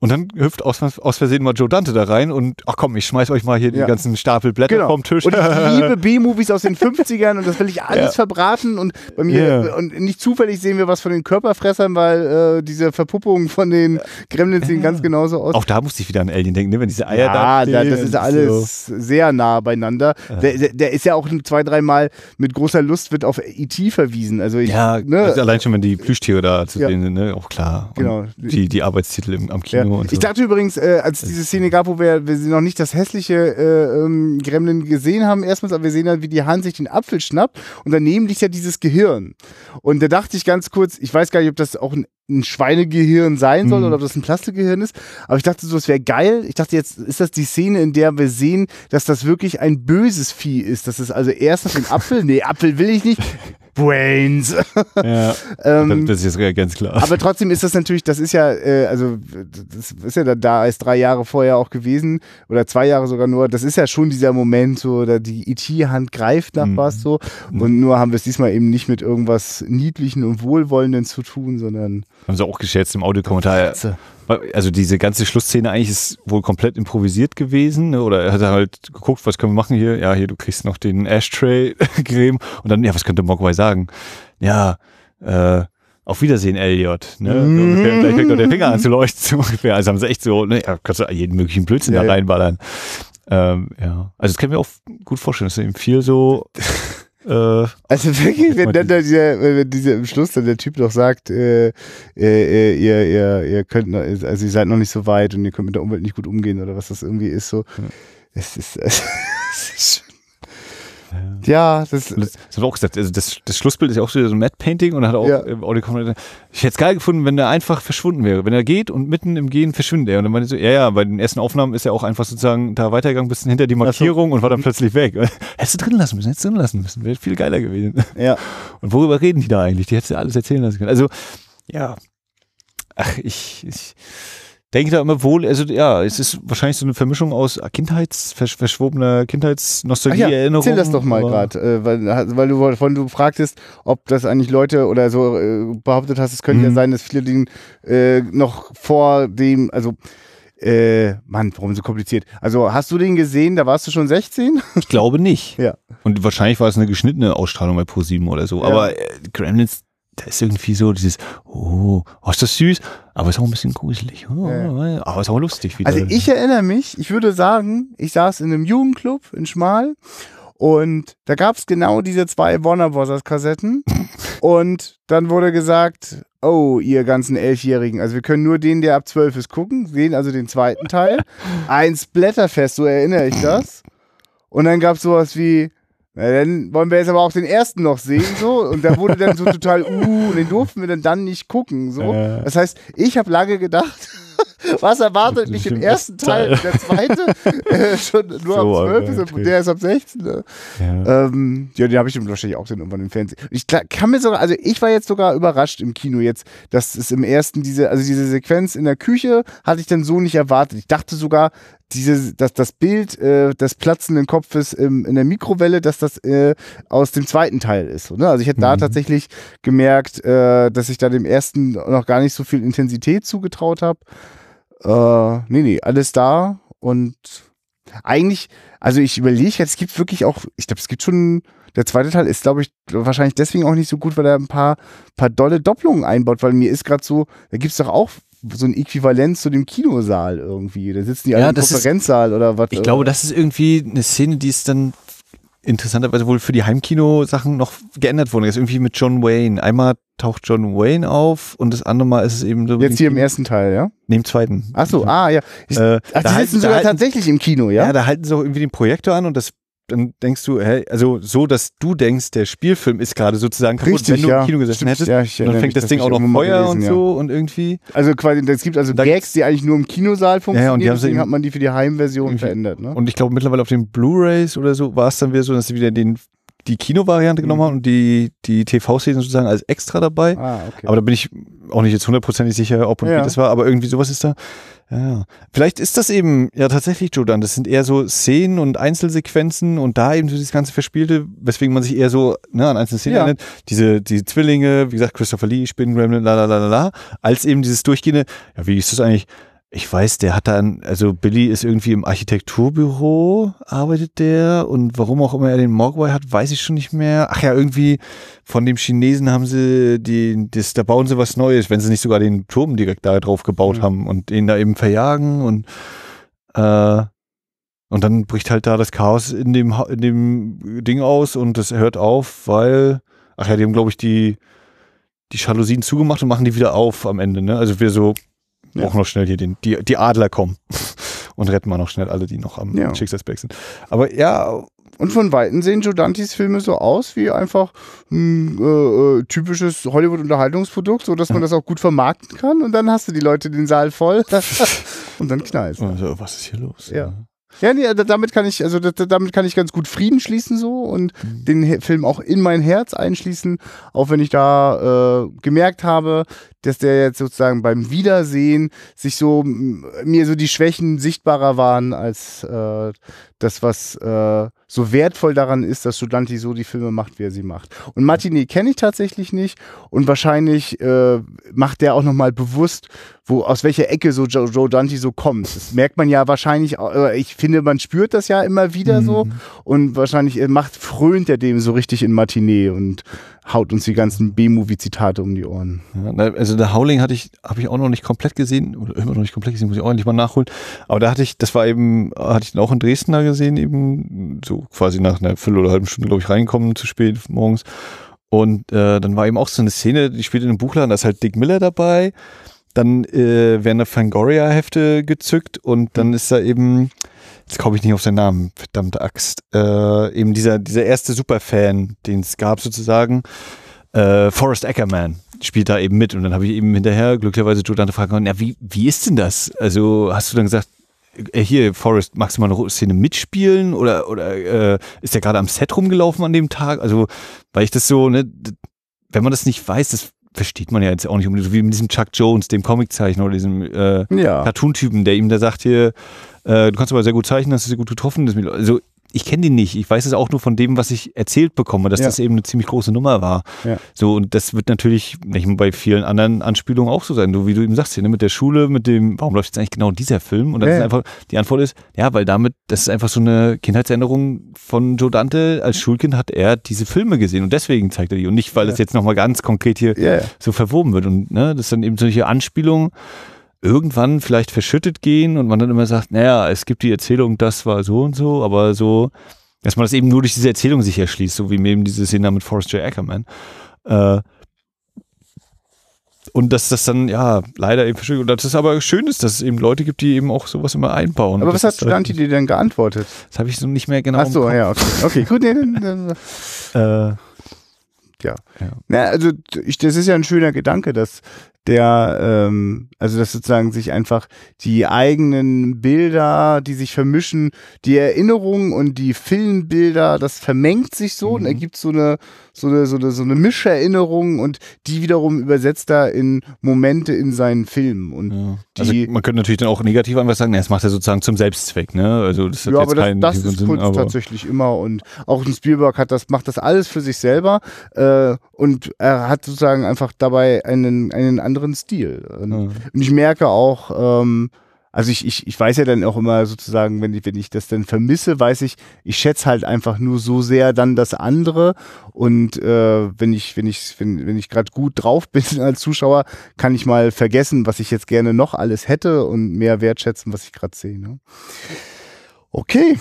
Und dann hüpft aus, aus Versehen mal Joe Dante da rein und ach komm, ich schmeiß euch mal hier Ja. den ganzen Stapel Blätter Genau. vom Tisch. Und ich (laughs) liebe B-Movies aus den 50ern und das will ich (laughs) alles Ja. verbraten und bei mir Ja. und nicht zufällig sehen wir was von den Körperfressern, weil äh, diese Verpuppung von den Gremlins sehen ganz genauso aus. Auch da musste ich wieder an Alien denken, ne? wenn diese Eier ja, da stehen das ist so. alles sehr nah beieinander. Der, der, der ist ja auch zwei, dreimal mit großer Lust wird auf E.T. verwiesen. Also ich, Ja, ne, also allein schon, wenn die Plüschtiere da zu Ja. sehen sind, ne? auch klar. Und Genau. Die, die Arbeitstitel im, am Ja. Kino und so. Ich dachte übrigens, äh, als es diese Szene gab, wo wir, wir noch nicht das hässliche äh, ähm, Gremlin gesehen haben, erstmals, aber wir sehen dann, wie die Hand sich den Apfel schnappt und daneben liegt ja dieses Gehirn. Und da dachte ich ganz kurz, ich weiß gar nicht, ob das auch ein, ein Schweinegehirn sein soll Mhm. oder ob das ein Plastikgehirn ist, aber ich dachte so, es wäre geil. Ich dachte jetzt, ist das die Szene, in der wir sehen, dass das wirklich ein böses Vieh ist. Das ist also erst nach dem Apfel, nee, Apfel will ich nicht. Brains. ja, (laughs) ähm, das ist jetzt ganz klar. aber trotzdem ist das natürlich, das ist ja, äh, also das ist ja da, da als drei Jahre vorher auch gewesen oder zwei Jahre sogar nur. Das ist ja schon dieser Moment, so da die IT-Hand greift nach Mhm. was so und nur haben wir es diesmal eben nicht mit irgendwas Niedlichen und Wohlwollenden zu tun, sondern Haben sie auch geschätzt im Audiokommentar. Also diese ganze Schlussszene eigentlich ist wohl komplett improvisiert gewesen. Ne? Oder er hat halt geguckt, was können wir machen hier? Ja, hier, du kriegst noch den Ashtray-Creme. Und dann, ja, was könnte Mogwai sagen? Ja, äh, auf Wiedersehen, Elliot. Ne? Mhm. ungefähr, Gleich fängt doch der Finger an zu leuchten, (laughs) so ungefähr. Also haben sie echt so, ne, ja, kannst du jeden möglichen Blödsinn Ja, da ja. reinballern. Ähm, ja. Also das kann ich mir auch gut vorstellen, dass eben viel so (laughs) äh, Also wirklich, wenn dann da dieser, wenn dieser im Schluss dann der Typ doch sagt, äh, äh, äh, ihr, ihr, ihr könnt, noch, also ihr seid noch nicht so weit und ihr könnt mit der Umwelt nicht gut umgehen oder was das irgendwie ist, so. Es ist, (laughs) es ist ja, das, Das, das haben wir auch gesagt. Also das, das Schlussbild ist ja auch so ein Matte Painting und hat auch Ja. im Audiokommentar ich hätte es geil gefunden, wenn er einfach verschwunden wäre. Wenn er geht und mitten im Gehen verschwindet er. Und dann meinte ich so, ja, ja, bei den ersten Aufnahmen ist er auch einfach sozusagen da weitergegangen, bis hinter die Markierung und war dann plötzlich weg. (laughs) Hättest du drin lassen müssen, hättest du drin lassen müssen. Wäre viel geiler gewesen. ja. (laughs) Und worüber reden die da eigentlich? Die hättest du alles erzählen lassen können. Also, ja. Ach, ich, ich denke da immer wohl, also ja, es ist wahrscheinlich so eine Vermischung aus Kindheits, versch verschwobener Kindheitsnostalgie, ja, Erinnerung. erzähl das doch mal gerade, äh, weil, weil du von du fragtest, ob das eigentlich Leute oder so äh, behauptet hast, es könnte ja Mhm. sein, dass viele den äh, noch vor dem, also äh, Mann, warum so kompliziert? Also hast du den gesehen, da warst du schon 16? Ich glaube nicht. Ja. Und wahrscheinlich war es eine geschnittene Ausstrahlung bei ProSieben oder so. Ja. Aber äh, Gremlins, da ist irgendwie so dieses, oh, oh, ist das süß, aber ist auch ein bisschen gruselig. Oh, Ja. Aber ist auch lustig wieder. Also ich erinnere mich, ich würde sagen, ich saß in einem Jugendclub in Schmal und da gab es genau diese zwei Warner Bros. Kassetten (laughs) und dann wurde gesagt, oh, ihr ganzen Elfjährigen, also wir können nur den, der ab zwölf ist, gucken, sehen also den zweiten Teil. (laughs) Eins Blätterfest, so erinnere ich das. Und dann gab es sowas wie, na, dann wollen wir jetzt aber auch den ersten noch sehen, so. Und da wurde dann so total, (laughs) uh, den durften wir dann, dann nicht gucken, so. Ja. Das heißt, ich habe lange gedacht, (laughs) was erwartet mich im ersten Teil? Der zweite (laughs) äh, schon nur So, ab 12 ist okay. der ist ab 16. Ne? ja. Ähm, ja, den habe ich dann wahrscheinlich auch dann irgendwann im Fernsehen. Ich kann mir sogar, also ich war jetzt sogar überrascht im Kino jetzt, dass es im ersten diese, also diese Sequenz in der Küche hatte ich dann so nicht erwartet. Ich dachte sogar, diese, dass das Bild äh, des platzenden Kopfes im, in der Mikrowelle, dass das äh, aus dem zweiten Teil ist. So, ne? Also ich hätte da Mhm. tatsächlich gemerkt, äh, dass ich da dem ersten noch gar nicht so viel Intensität zugetraut habe. Äh, nee, nee, alles da und eigentlich, also ich überlege jetzt, es gibt wirklich auch, ich glaube, es gibt schon, der zweite Teil ist, glaube ich, wahrscheinlich deswegen auch nicht so gut, weil er ein paar, paar dolle Doppelungen einbaut, weil mir ist gerade so, da gibt es doch auch so ein Äquivalent zu dem Kinosaal irgendwie. Da sitzen die alle Ja, im das ist- Konferenzsaal oder was. Ich glaube, das ist irgendwie eine Szene, die ist dann interessanterweise wohl für die Heimkino-Sachen noch geändert worden. Das ist irgendwie mit John Wayne. Einmal taucht John Wayne auf und das andere Mal ist es eben so. Jetzt hier im ersten Teil, ja? Nee, im zweiten. Ach so, ah, ja. Ich, Äh, ach, die halten- sitzen da sogar halten- tatsächlich im Kino, Ja? ja? da halten sie auch irgendwie den Projektor an und das dann denkst du, hey, also so, dass du denkst, der Spielfilm ist gerade sozusagen kaputt, Richtig, wenn du ja. im Kino gesessen hättest. ja, dann fängt das Ding auch noch Feuer gelesen, und ja. so und irgendwie. Also quasi, es gibt also Da Gags, die eigentlich nur im Kinosaal funktionieren, und die haben deswegen hat man die für die Heimversion verändert, ne? Und ich glaube mittlerweile auf den Blu-Rays oder so war es dann wieder so, dass sie wieder den, die Kino-Variante genommen Mhm. haben und die, die TV-Szenen sozusagen als extra dabei. ah, okay. Aber da bin ich auch nicht jetzt hundertprozentig sicher, ob und Ja. wie das war, aber irgendwie sowas ist da. Ja. Vielleicht ist das eben, ja tatsächlich, Jordan, das sind eher so Szenen und Einzelsequenzen und da eben so dieses ganze Verspielte, weswegen man sich eher so ne, an einzelne Szenen Ja. erinnert. Diese, die Zwillinge, wie gesagt, Christopher Lee, Spinnen, Gremlin, la la la la la, als eben dieses durchgehende, ja, wie ist das eigentlich? Ich weiß, der hat dann, also Billy ist irgendwie im Architekturbüro, arbeitet der und warum auch immer er den Mogwai hat, weiß ich schon nicht mehr. Ach ja, irgendwie von dem Chinesen haben sie die, das, da bauen sie was Neues, wenn sie nicht sogar den Turm direkt da drauf gebaut Mhm. haben und den da eben verjagen und äh, und dann bricht halt da das Chaos in dem, in dem Ding aus und das hört auf, weil, ach ja, die haben, glaube ich, die, die Jalousien zugemacht und machen die wieder auf am Ende, ne? Also wir so, Ja. auch noch schnell hier den, die, die Adler kommen (laughs) und retten wir noch schnell alle, die noch am Ja. Schicksalsberg sind. Aber ja, Und von Weitem sehen Joe Dantes Filme so aus wie einfach ein äh, äh, typisches Hollywood-Unterhaltungsprodukt, so dass man das auch gut vermarkten kann und dann hast du die Leute den Saal voll (laughs) und dann knallt also, was ist hier los? Ja. Ja, nee, da- damit kann ich, also da- da- damit kann ich ganz gut Frieden schließen so und Mhm. den Film auch in mein Herz einschließen, auch wenn ich da äh, gemerkt habe, dass der jetzt sozusagen beim Wiedersehen sich so mir so die Schwächen sichtbarer waren als äh, das, was äh, so wertvoll daran ist, dass Studanti so die Filme macht, wie er sie macht. Und Martinet kenne ich tatsächlich nicht und wahrscheinlich äh, macht der auch nochmal bewusst, wo aus welcher Ecke so Joe, Joe Dante so kommt. Das merkt man ja wahrscheinlich, äh, ich finde, man spürt das ja immer wieder so und wahrscheinlich äh, macht frönt er dem so richtig in Matinee und haut uns die ganzen B-Movie-Zitate um die Ohren. Ja, also der Howling hatte ich, habe ich auch noch nicht komplett gesehen, oder immer noch nicht komplett gesehen, muss ich auch endlich mal nachholen. Aber da hatte ich, das war eben, hatte ich den auch in Dresden da gesehen, eben so quasi nach einer Viertel oder halben Stunde, glaube ich, reingekommen, zu spät morgens. Und äh, dann war eben auch so eine Szene, die spielt in einem Buchladen, da ist halt Dick Miller dabei. Dann äh, werden da Fangoria-Hefte gezückt und dann ist da eben, jetzt komme ich nicht auf seinen Namen, verdammte Axt, äh, eben dieser, dieser erste Superfan, den es gab sozusagen, äh, Forrest Ackerman spielt da eben mit und dann habe ich eben hinterher glücklicherweise fragen können, ja, wie, wie ist denn das? Also hast du dann gesagt, äh, hier, Forrest, magst du mal eine Szene mitspielen oder, oder äh, ist der gerade am Set rumgelaufen an dem Tag? Also, weil ich das so, ne, wenn man das nicht weiß, das versteht man ja jetzt auch nicht unbedingt, so wie mit diesem Chuck Jones, dem Comiczeichner oder diesem äh, Ja. Cartoon-Typen, der ihm da sagt hier, äh, du kannst aber sehr gut zeichnen, hast du sehr gut getroffen. Also ich kenne den nicht. Ich weiß es auch nur von dem, was ich erzählt bekomme, dass Ja. das eben eine ziemlich große Nummer war. Ja. So, und das wird natürlich nicht bei vielen anderen Anspielungen auch so sein, so wie du eben sagst hier, ne, mit der Schule, mit dem, warum läuft jetzt eigentlich genau dieser Film? Und dann Ja, ist einfach, die Antwort ist, ja, weil damit, das ist einfach so eine Kindheitserinnerung von Joe Dante. Als Schulkind hat er diese Filme gesehen und deswegen zeigt er die. Und nicht, weil das jetzt nochmal ganz konkret hier so verwoben wird. Und ne, das dann eben solche Anspielungen irgendwann vielleicht verschüttet gehen und man dann immer sagt, naja, es gibt die Erzählung, das war so und so, aber so, dass man das eben nur durch diese Erzählung sich erschließt, so wie eben diese Szene mit Forrest J. Ackerman. Äh, und dass das dann, ja, leider eben verschüttet. Und dass es aber schön ist, dass es eben Leute gibt, die eben auch sowas immer einbauen. Aber was hat ist halt- dir denn geantwortet? Das habe ich so nicht mehr genau. Ach so, ja, okay. Okay, gut, nee, dann, dann, (laughs) Äh, Ja. Ja. Na, also ich, das ist ja ein schöner Gedanke, dass der, ähm, also dass sozusagen sich einfach die eigenen Bilder, die sich vermischen, die Erinnerungen und die Filmbilder, das vermengt sich so und Mhm. ergibt so eine, so eine, so eine, so eine Mischerinnerung und die wiederum übersetzt er in Momente in seinen Filmen und ja. Also man könnte natürlich dann auch negativ einfach sagen, das macht er sozusagen zum Selbstzweck, ne? Also das hat ja, jetzt aber das, keinen das tieferen ist Sinn, Kunst tatsächlich immer und auch ein Spielberg hat das, macht das alles für sich selber äh, und er hat sozusagen einfach dabei einen, einen anderen Stil. Und, Ja. und ich merke auch, ähm, also ich, ich, ich weiß ja dann auch immer sozusagen, wenn ich, wenn ich das dann vermisse, weiß ich, ich schätze halt einfach nur so sehr dann das andere. Und äh, wenn ich, wenn ich, wenn, wenn ich gerade gut drauf bin (laughs) als Zuschauer, kann ich mal vergessen, was ich jetzt gerne noch alles hätte und mehr wertschätzen, was ich gerade sehe. Ne? Okay.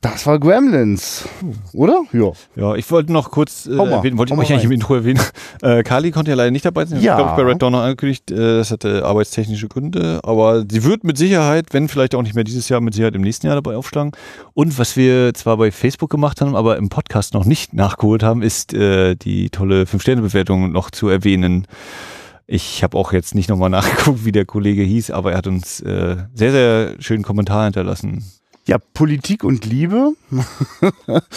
Das war Gremlins, oder? Ja. Ja, ich wollte noch kurz äh, erwähnen, wollte ich euch eigentlich im Intro erwähnen. (laughs) Äh, Kali konnte ja leider nicht dabei sein. Ja. Ich glaube, bei Red Dawn noch angekündigt, äh, das hatte arbeitstechnische Gründe, aber sie wird mit Sicherheit, wenn vielleicht auch nicht mehr dieses Jahr, mit Sicherheit im nächsten Jahr dabei aufschlagen. Und was wir zwar bei Facebook gemacht haben, aber im Podcast noch nicht nachgeholt haben, ist äh, die tolle Fünf-Sterne-Bewertung noch zu erwähnen. Ich habe auch jetzt nicht nochmal (laughs) nachgeguckt, wie der Kollege hieß, aber er hat uns äh, sehr, sehr schönen Kommentar hinterlassen. Ja, Politik und Liebe.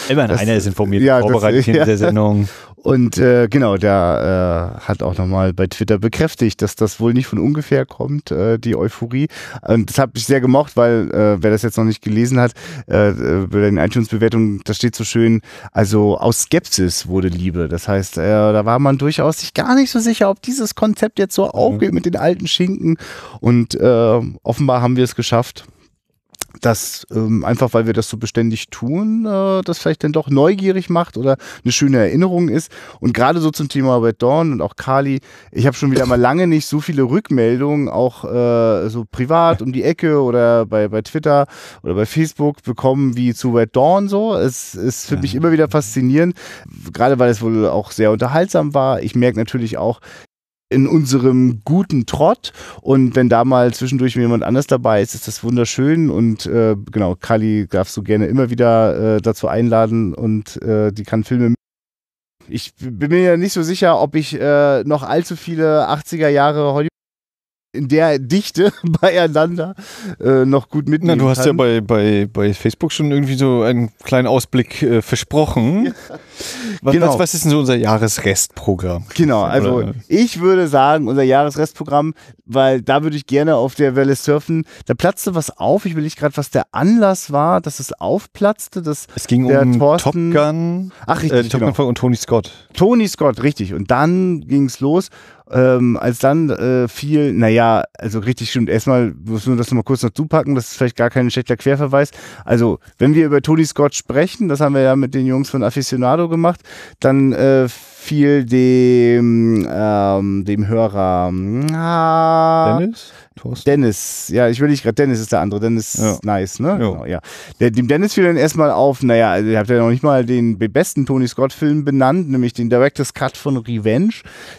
Immer einer ist informiert, ja, vorbereitet in ja. der Sendung. Und äh, genau, der äh, hat auch nochmal bei Twitter bekräftigt, dass das wohl nicht von ungefähr kommt, äh, die Euphorie. Und das habe ich sehr gemocht, weil äh, wer das jetzt noch nicht gelesen hat, äh, bei den iTunes-Bewertungen, da steht so schön, also aus Skepsis wurde Liebe. Das heißt, äh, da war man durchaus sich gar nicht so sicher, ob dieses Konzept jetzt so aufgeht mhm. mit den alten Schinken. Und äh, offenbar haben wir es geschafft das ähm, einfach, weil wir das so beständig tun, äh, das vielleicht dann doch neugierig macht oder eine schöne Erinnerung ist. Und gerade so zum Thema Red Dawn und auch Kali, ich habe schon wieder mal lange nicht so viele Rückmeldungen, auch äh, so privat um die Ecke oder bei, bei Twitter oder bei Facebook bekommen wie zu Red Dawn so. Es ist für mich immer wieder faszinierend, gerade weil es wohl auch sehr unterhaltsam war. Ich merke natürlich auch, in unserem guten Trott. Und wenn da mal zwischendurch jemand anders dabei ist, ist das wunderschön. Und äh, genau, Kali darfst du gerne immer wieder äh, dazu einladen und äh, die kann Filme. Ich bin mir ja nicht so sicher, ob ich äh, noch allzu viele 80er Jahre Hollywood in der Dichte (laughs) beieinander äh, noch gut mitnehmen Na, du hast kann. ja bei, bei, bei Facebook schon irgendwie so einen kleinen Ausblick äh, versprochen. (laughs) Was, genau. was, was, ist denn so unser Jahresrestprogramm? Genau, also Oder? ich würde sagen, unser Jahresrestprogramm, weil da würde ich gerne auf der Welle surfen. Da platzte was auf. Ich will nicht gerade, was der Anlass war, dass es aufplatzte. Dass es ging um Thorsten, Top Gun, Ach, richtig, äh, Top Gun genau. und Tony Scott. Tony Scott, richtig. Und dann ging es los ähm, als dann äh, viel, naja, also richtig stimmt. Erstmal muss nur das nochmal kurz noch zupacken, das ist vielleicht gar kein schlechter Querverweis. Also, wenn wir über Tony Scott sprechen, das haben wir ja mit den Jungs von Aficionado gemacht, dann äh, fiel dem, ähm, dem Hörer ah, Dennis? Thorsten? Dennis, ja, ich will nicht gerade, Dennis ist der andere, Dennis ja. nice, ne? Genau, ja. Der, dem Dennis fiel dann erstmal auf, naja, also ihr habt ja noch nicht mal den besten Tony Scott-Film benannt, nämlich den Director's Cut von Revenge.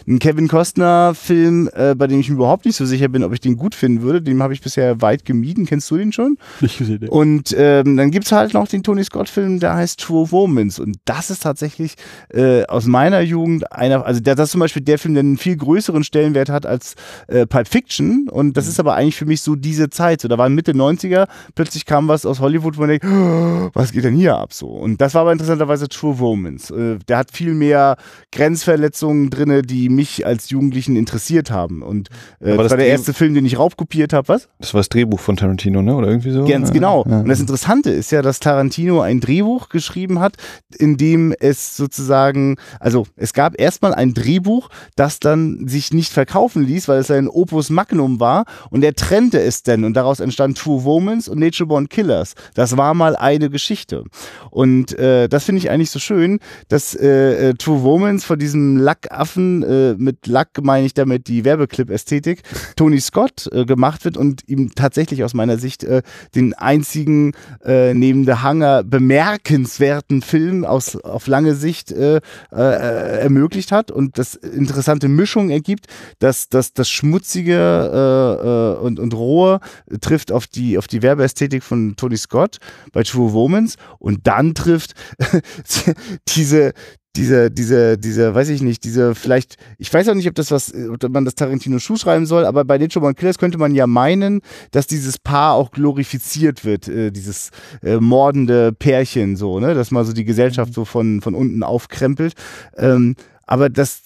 Ein Kevin Costner-Film, äh, bei dem ich mir überhaupt nicht so sicher bin, ob ich den gut finden würde. Den habe ich bisher weit gemieden. Kennst du den schon? Nicht gesehen. Ja. Und ähm, dann gibt's halt noch den Tony Scott-Film, der heißt True Womans. Und das ist tatsächlich äh, aus meiner Jugend einer, also der, das ist zum Beispiel der Film, der einen viel größeren Stellenwert hat als äh, Pulp Fiction. Und das ist aber eigentlich für mich so diese Zeit. So, da war Mitte 90er, plötzlich kam was aus Hollywood, wo man denkt, oh, was geht denn hier ab so? Und das war aber interessanterweise True Romance. Äh, der hat viel mehr Grenzverletzungen drin, die mich als Jugendlichen interessiert haben. Und äh, das war der erste Film, den ich raubkopiert habe, was? Das war das Drehbuch von Tarantino, ne? Oder irgendwie so? Ganz genau. Ja. Und das Interessante ist ja, dass Tarantino ein Drehbuch geschrieben hat, in dem es sozusagen, also es gab erstmal ein Drehbuch, das dann sich nicht verkaufen ließ, weil es ein Opus Magnum war und er trennte es denn und daraus entstand True Womans und Nature Born Killers. Das war mal eine Geschichte. Und äh, das finde ich eigentlich so schön, dass äh, äh True Womans von diesem Lackaffen, äh, mit Lack meine ich damit die Werbeclip-Ästhetik, Tony Scott äh, gemacht wird und ihm tatsächlich aus meiner Sicht äh, den einzigen äh, neben der Hanger bemerkenswerten Film aus, auf lange Sicht äh, äh, ermöglicht hat und das interessante Mischung ergibt, dass, dass das schmutzige äh, äh, und, und rohe trifft auf die, auf die Werbeästhetik von Tony Scott bei True Womans und dann trifft (laughs) diese, diese, diese, diese, weiß ich nicht, diese vielleicht, ich weiß auch nicht, ob das was, ob man das Tarantino Schuh schreiben soll, aber bei Nature Born Killers könnte man ja meinen, dass dieses Paar auch glorifiziert wird, äh, dieses äh, mordende Pärchen so, ne, dass mal so die Gesellschaft so von, von unten aufkrempelt. Ähm, aber dass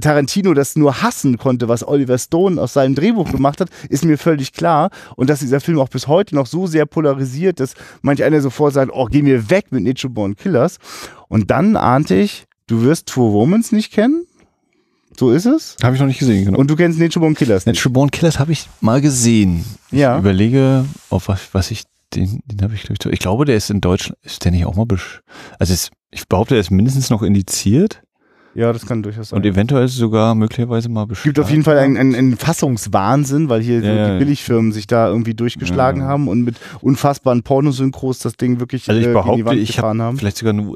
Tarantino das nur hassen konnte, was Oliver Stone aus seinem Drehbuch gemacht hat, ist mir völlig klar. Und dass dieser Film auch bis heute noch so sehr polarisiert, dass manch einer sofort sagt, oh, geh mir weg mit Nature Born Killers. Und dann ahnte ich, du wirst True Womans nicht kennen. So ist es. Habe ich noch nicht gesehen, genau. Und du kennst Nature Born Killers. nicht. Natural Born Killers habe ich mal gesehen. Ja. Ich überlege, auf was, was ich, den, den habe ich, glaube ich, ich glaube, der ist in Deutschland, ist der nicht auch mal, besch also es, ich behaupte, der ist mindestens noch indiziert Ja, das kann durchaus sein. und eventuell sogar möglicherweise mal Es beschrieben. gibt auf jeden Fall einen, einen, einen Fassungswahnsinn, weil hier Ja, die Billigfirmen sich da irgendwie durchgeschlagen Ja. haben und mit unfassbaren Pornosynchros das Ding wirklich Also ich äh, behaupte, Wand ich gefahren habe haben. vielleicht sogar eine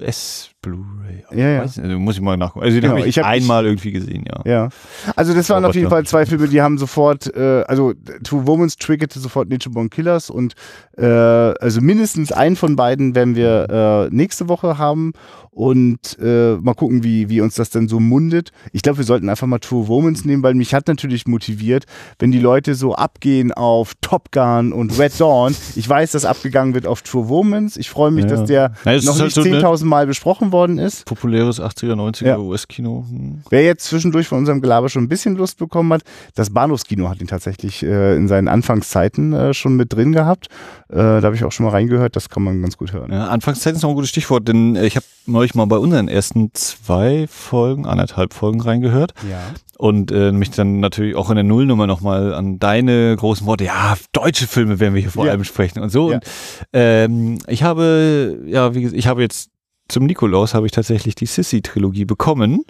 US-Blu-ray. Ja, ja. Weiß Also muss ich mal nachgucken. Also den Genau, habe ich, ich hab- einmal irgendwie gesehen, ja. Ja. Also das waren auf jeden. Fall zwei Filme, die haben sofort, äh, also Two Womans triggerte sofort Nature Born Killers und äh, also mindestens einen von beiden werden wir äh, nächste Woche haben und äh, mal gucken, wie, wie uns das dann so mundet. Ich glaube, wir sollten einfach mal Two Womans nehmen, weil mich hat natürlich motiviert, wenn die Leute so abgehen auf Top Gun und Red Dawn. Ich weiß, dass abgegangen wird auf Two Womans. Ich freue mich, Ja. dass der Na, noch halt nicht so eine- 10.000 Mal besprochen worden ist. Populäres 80er, 90er Ja. US-Kino. Hm. Wer jetzt zwischendurch von unserem Gelaber schon ein bisschen Lust bekommen hat, das Bahnhofskino hat ihn tatsächlich äh, in seinen Anfangszeiten äh, schon mit drin gehabt. Äh, da habe ich auch schon mal reingehört, das kann man ganz gut hören. Ja, Anfangszeit ist noch ein gutes Stichwort, denn äh, ich habe neulich mal bei unseren ersten zwei Folgen, anderthalb Folgen reingehört Ja. und äh, mich dann natürlich auch in der Nullnummer nochmal an deine großen Worte, ja, deutsche Filme werden wir hier vor Ja. allem sprechen und so. Ja. Und, ähm, ich habe, ja, wie gesagt, ich habe jetzt zum Nikolaus habe ich tatsächlich die Sissy-Trilogie bekommen.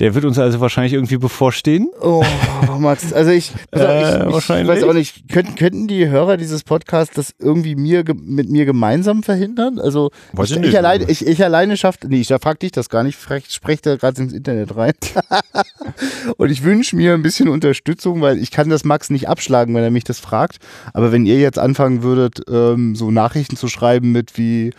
Der wird uns also wahrscheinlich irgendwie bevorstehen. Oh, Max, also ich, also (laughs) Äh, ich, ich, wahrscheinlich. weiß auch nicht, könnten, könnten die Hörer dieses Podcasts das irgendwie mir, mit mir gemeinsam verhindern? Also Weiß ich, ich ich, nicht. alleine, ich, ich alleine schafft, nee, ich da frag dich das gar nicht, frech- sprech da gerade ins Internet rein. (laughs) Und ich wünsche mir ein bisschen Unterstützung, weil ich kann das Max nicht abschlagen, wenn er mich das fragt. Aber wenn ihr jetzt anfangen würdet, ähm, so Nachrichten zu schreiben mit wie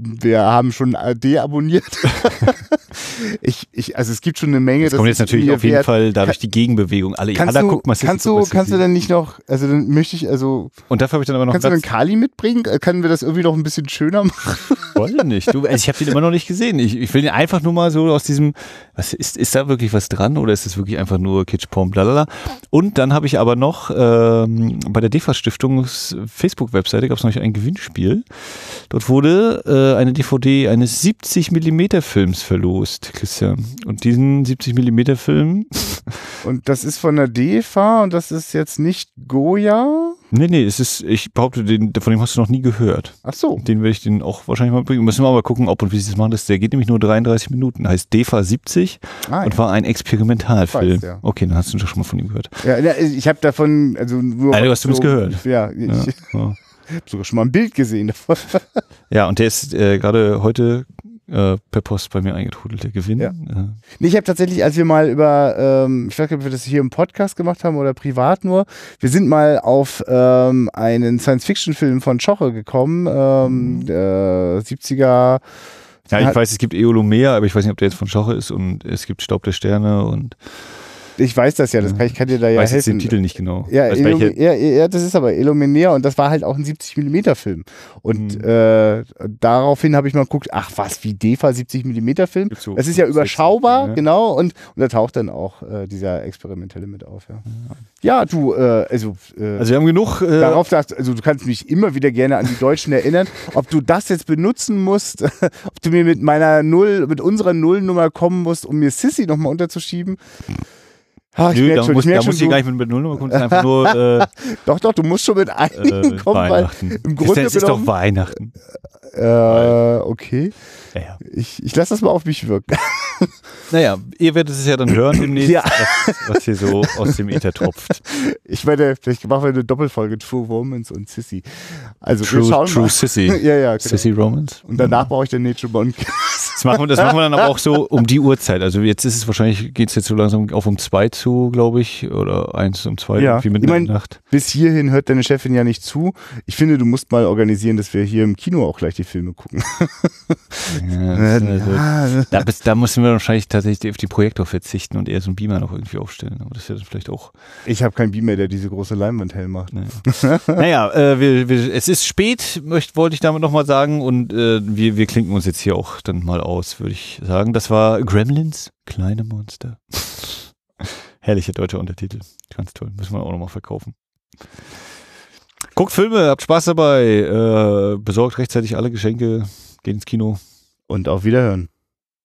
wir haben schon deabonniert. (laughs) ich, ich, also es gibt schon eine Menge. Das kommt jetzt natürlich auf jeden wert. Fall dadurch die Gegenbewegung. Alle, ja, Kannst da du, guck mal, kannst du, kannst du denn nicht noch, also dann möchte ich, also, Und dafür habe ich dann aber noch kannst du Platz. einen Kali mitbringen? Äh, Können wir das irgendwie noch ein bisschen schöner machen? (laughs) Ich nicht. Du, also ich habe den immer noch nicht gesehen. Ich, ich will den einfach nur mal so aus diesem, was ist, ist da wirklich was dran oder ist es wirklich einfach nur Kitschpom, blalala. Und dann habe ich aber noch ähm, bei der DEFA Stiftungs Facebook-Webseite gab es noch ein Gewinnspiel. Dort wurde äh, eine DVD eines 70 Millimeter Films verlost, Christian. Und diesen 70 Millimeter Film, (laughs) Und das ist von der DEFA und das ist jetzt nicht Goya? nee, nee, es ist, ich behaupte, den, von dem hast du noch nie gehört. Ach so. Den werde ich den auch wahrscheinlich mal bringen. Müssen wir mal gucken, ob und wie sie das machen. Das, der geht nämlich nur 33 Minuten. Heißt DEFA 70 Ah, und ja. war ein Experimentalfilm. Weiß, ja. Okay, dann hast du doch schon mal von ihm gehört. ja, ich habe davon, also nur. Du hast zumindest gehört. Ja, ich Ja, (laughs) habe ja. sogar schon mal ein Bild gesehen davon. (laughs) ja und der ist äh, gerade heute äh, per Post bei mir eingetrudelt, der Gewinn. Ja. Äh, Nee, ich habe tatsächlich, als wir mal über, ähm, ich weiß nicht, ob wir das hier im Podcast gemacht haben oder privat nur, wir sind mal auf ähm, einen Science-Fiction-Film von Schoche gekommen, ähm, äh, 70er. ja, ich weiß, es gibt Eolomea, aber ich weiß nicht, ob der jetzt von Schoche ist und es gibt Staub der Sterne und Ich weiß das ja, das kann, ich kann dir da ich ja weiß jetzt helfen. den Titel nicht genau. Ja, ja, ja, das ist aber Elomenea und das war halt auch ein 70mm Film. Und Mhm. äh, daraufhin habe ich mal geguckt, ach was, wie DEFA 70mm Film? So Das ist ja 60, überschaubar, ja. genau. Und, und da taucht dann auch äh, dieser Experimentelle mit auf. Ja, ja du, äh, also, äh, also wir haben genug. Äh, darauf dacht, also du kannst mich immer wieder gerne an die Deutschen erinnern, (laughs) ob du das jetzt benutzen musst, (laughs) ob du mir mit meiner Null, mit unserer Nullnummer kommen musst, um mir Sissy nochmal unterzuschieben. Ah, ich nö, da schon, muss, da muss ich du- gar nicht mit, mit Nullnummer kommen, ist einfach nur äh, (laughs) Doch, doch, du musst schon mit einigen äh, (laughs) kommen, weil Weihnachten. im Ist, Grunde es ist doch genommen- Weihnachten. Äh, okay. Ja, ja. Ich, ich lasse das mal auf mich wirken. (laughs) (laughs) Naja, ihr werdet es ja dann hören demnächst, (laughs) Ja. was, was hier so aus dem Äther tropft. Ich meine, vielleicht machen wir eine Doppelfolge True Womans und Sissy. Also True, True mal. Sissy. (laughs) Ja, ja, genau. Sissy Romans. Und danach brauche ich den Nature Bond. Das machen, wir, das machen wir dann aber auch so um die Uhrzeit. Also jetzt ist es wahrscheinlich, geht es jetzt so langsam auf um zwei zu, glaube ich, oder eins um zwei, Ja. irgendwie der Nacht. Bis hierhin hört deine Chefin ja nicht zu. Ich finde, du musst mal organisieren, dass wir hier im Kino auch gleich die Filme gucken. Ja, also, Ja, da, da müssen wir wahrscheinlich tatsächlich auf die Projektor verzichten und eher so einen Beamer noch irgendwie aufstellen. Aber das wäre dann vielleicht auch. ich habe keinen Beamer, der diese große Leinwand hell macht. Naja, (laughs) naja äh, wir, wir, es ist spät, möcht, wollte ich damit nochmal sagen. Und äh, wir, wir klinken uns jetzt hier auch dann mal aus, würde ich sagen. Das war Gremlins, kleine Monster. (laughs) Herrlicher deutscher Untertitel. Ganz toll. Müssen wir auch nochmal verkaufen. Guckt Filme, habt Spaß dabei, äh, besorgt rechtzeitig alle Geschenke, geht ins Kino. Und auf Wiederhören.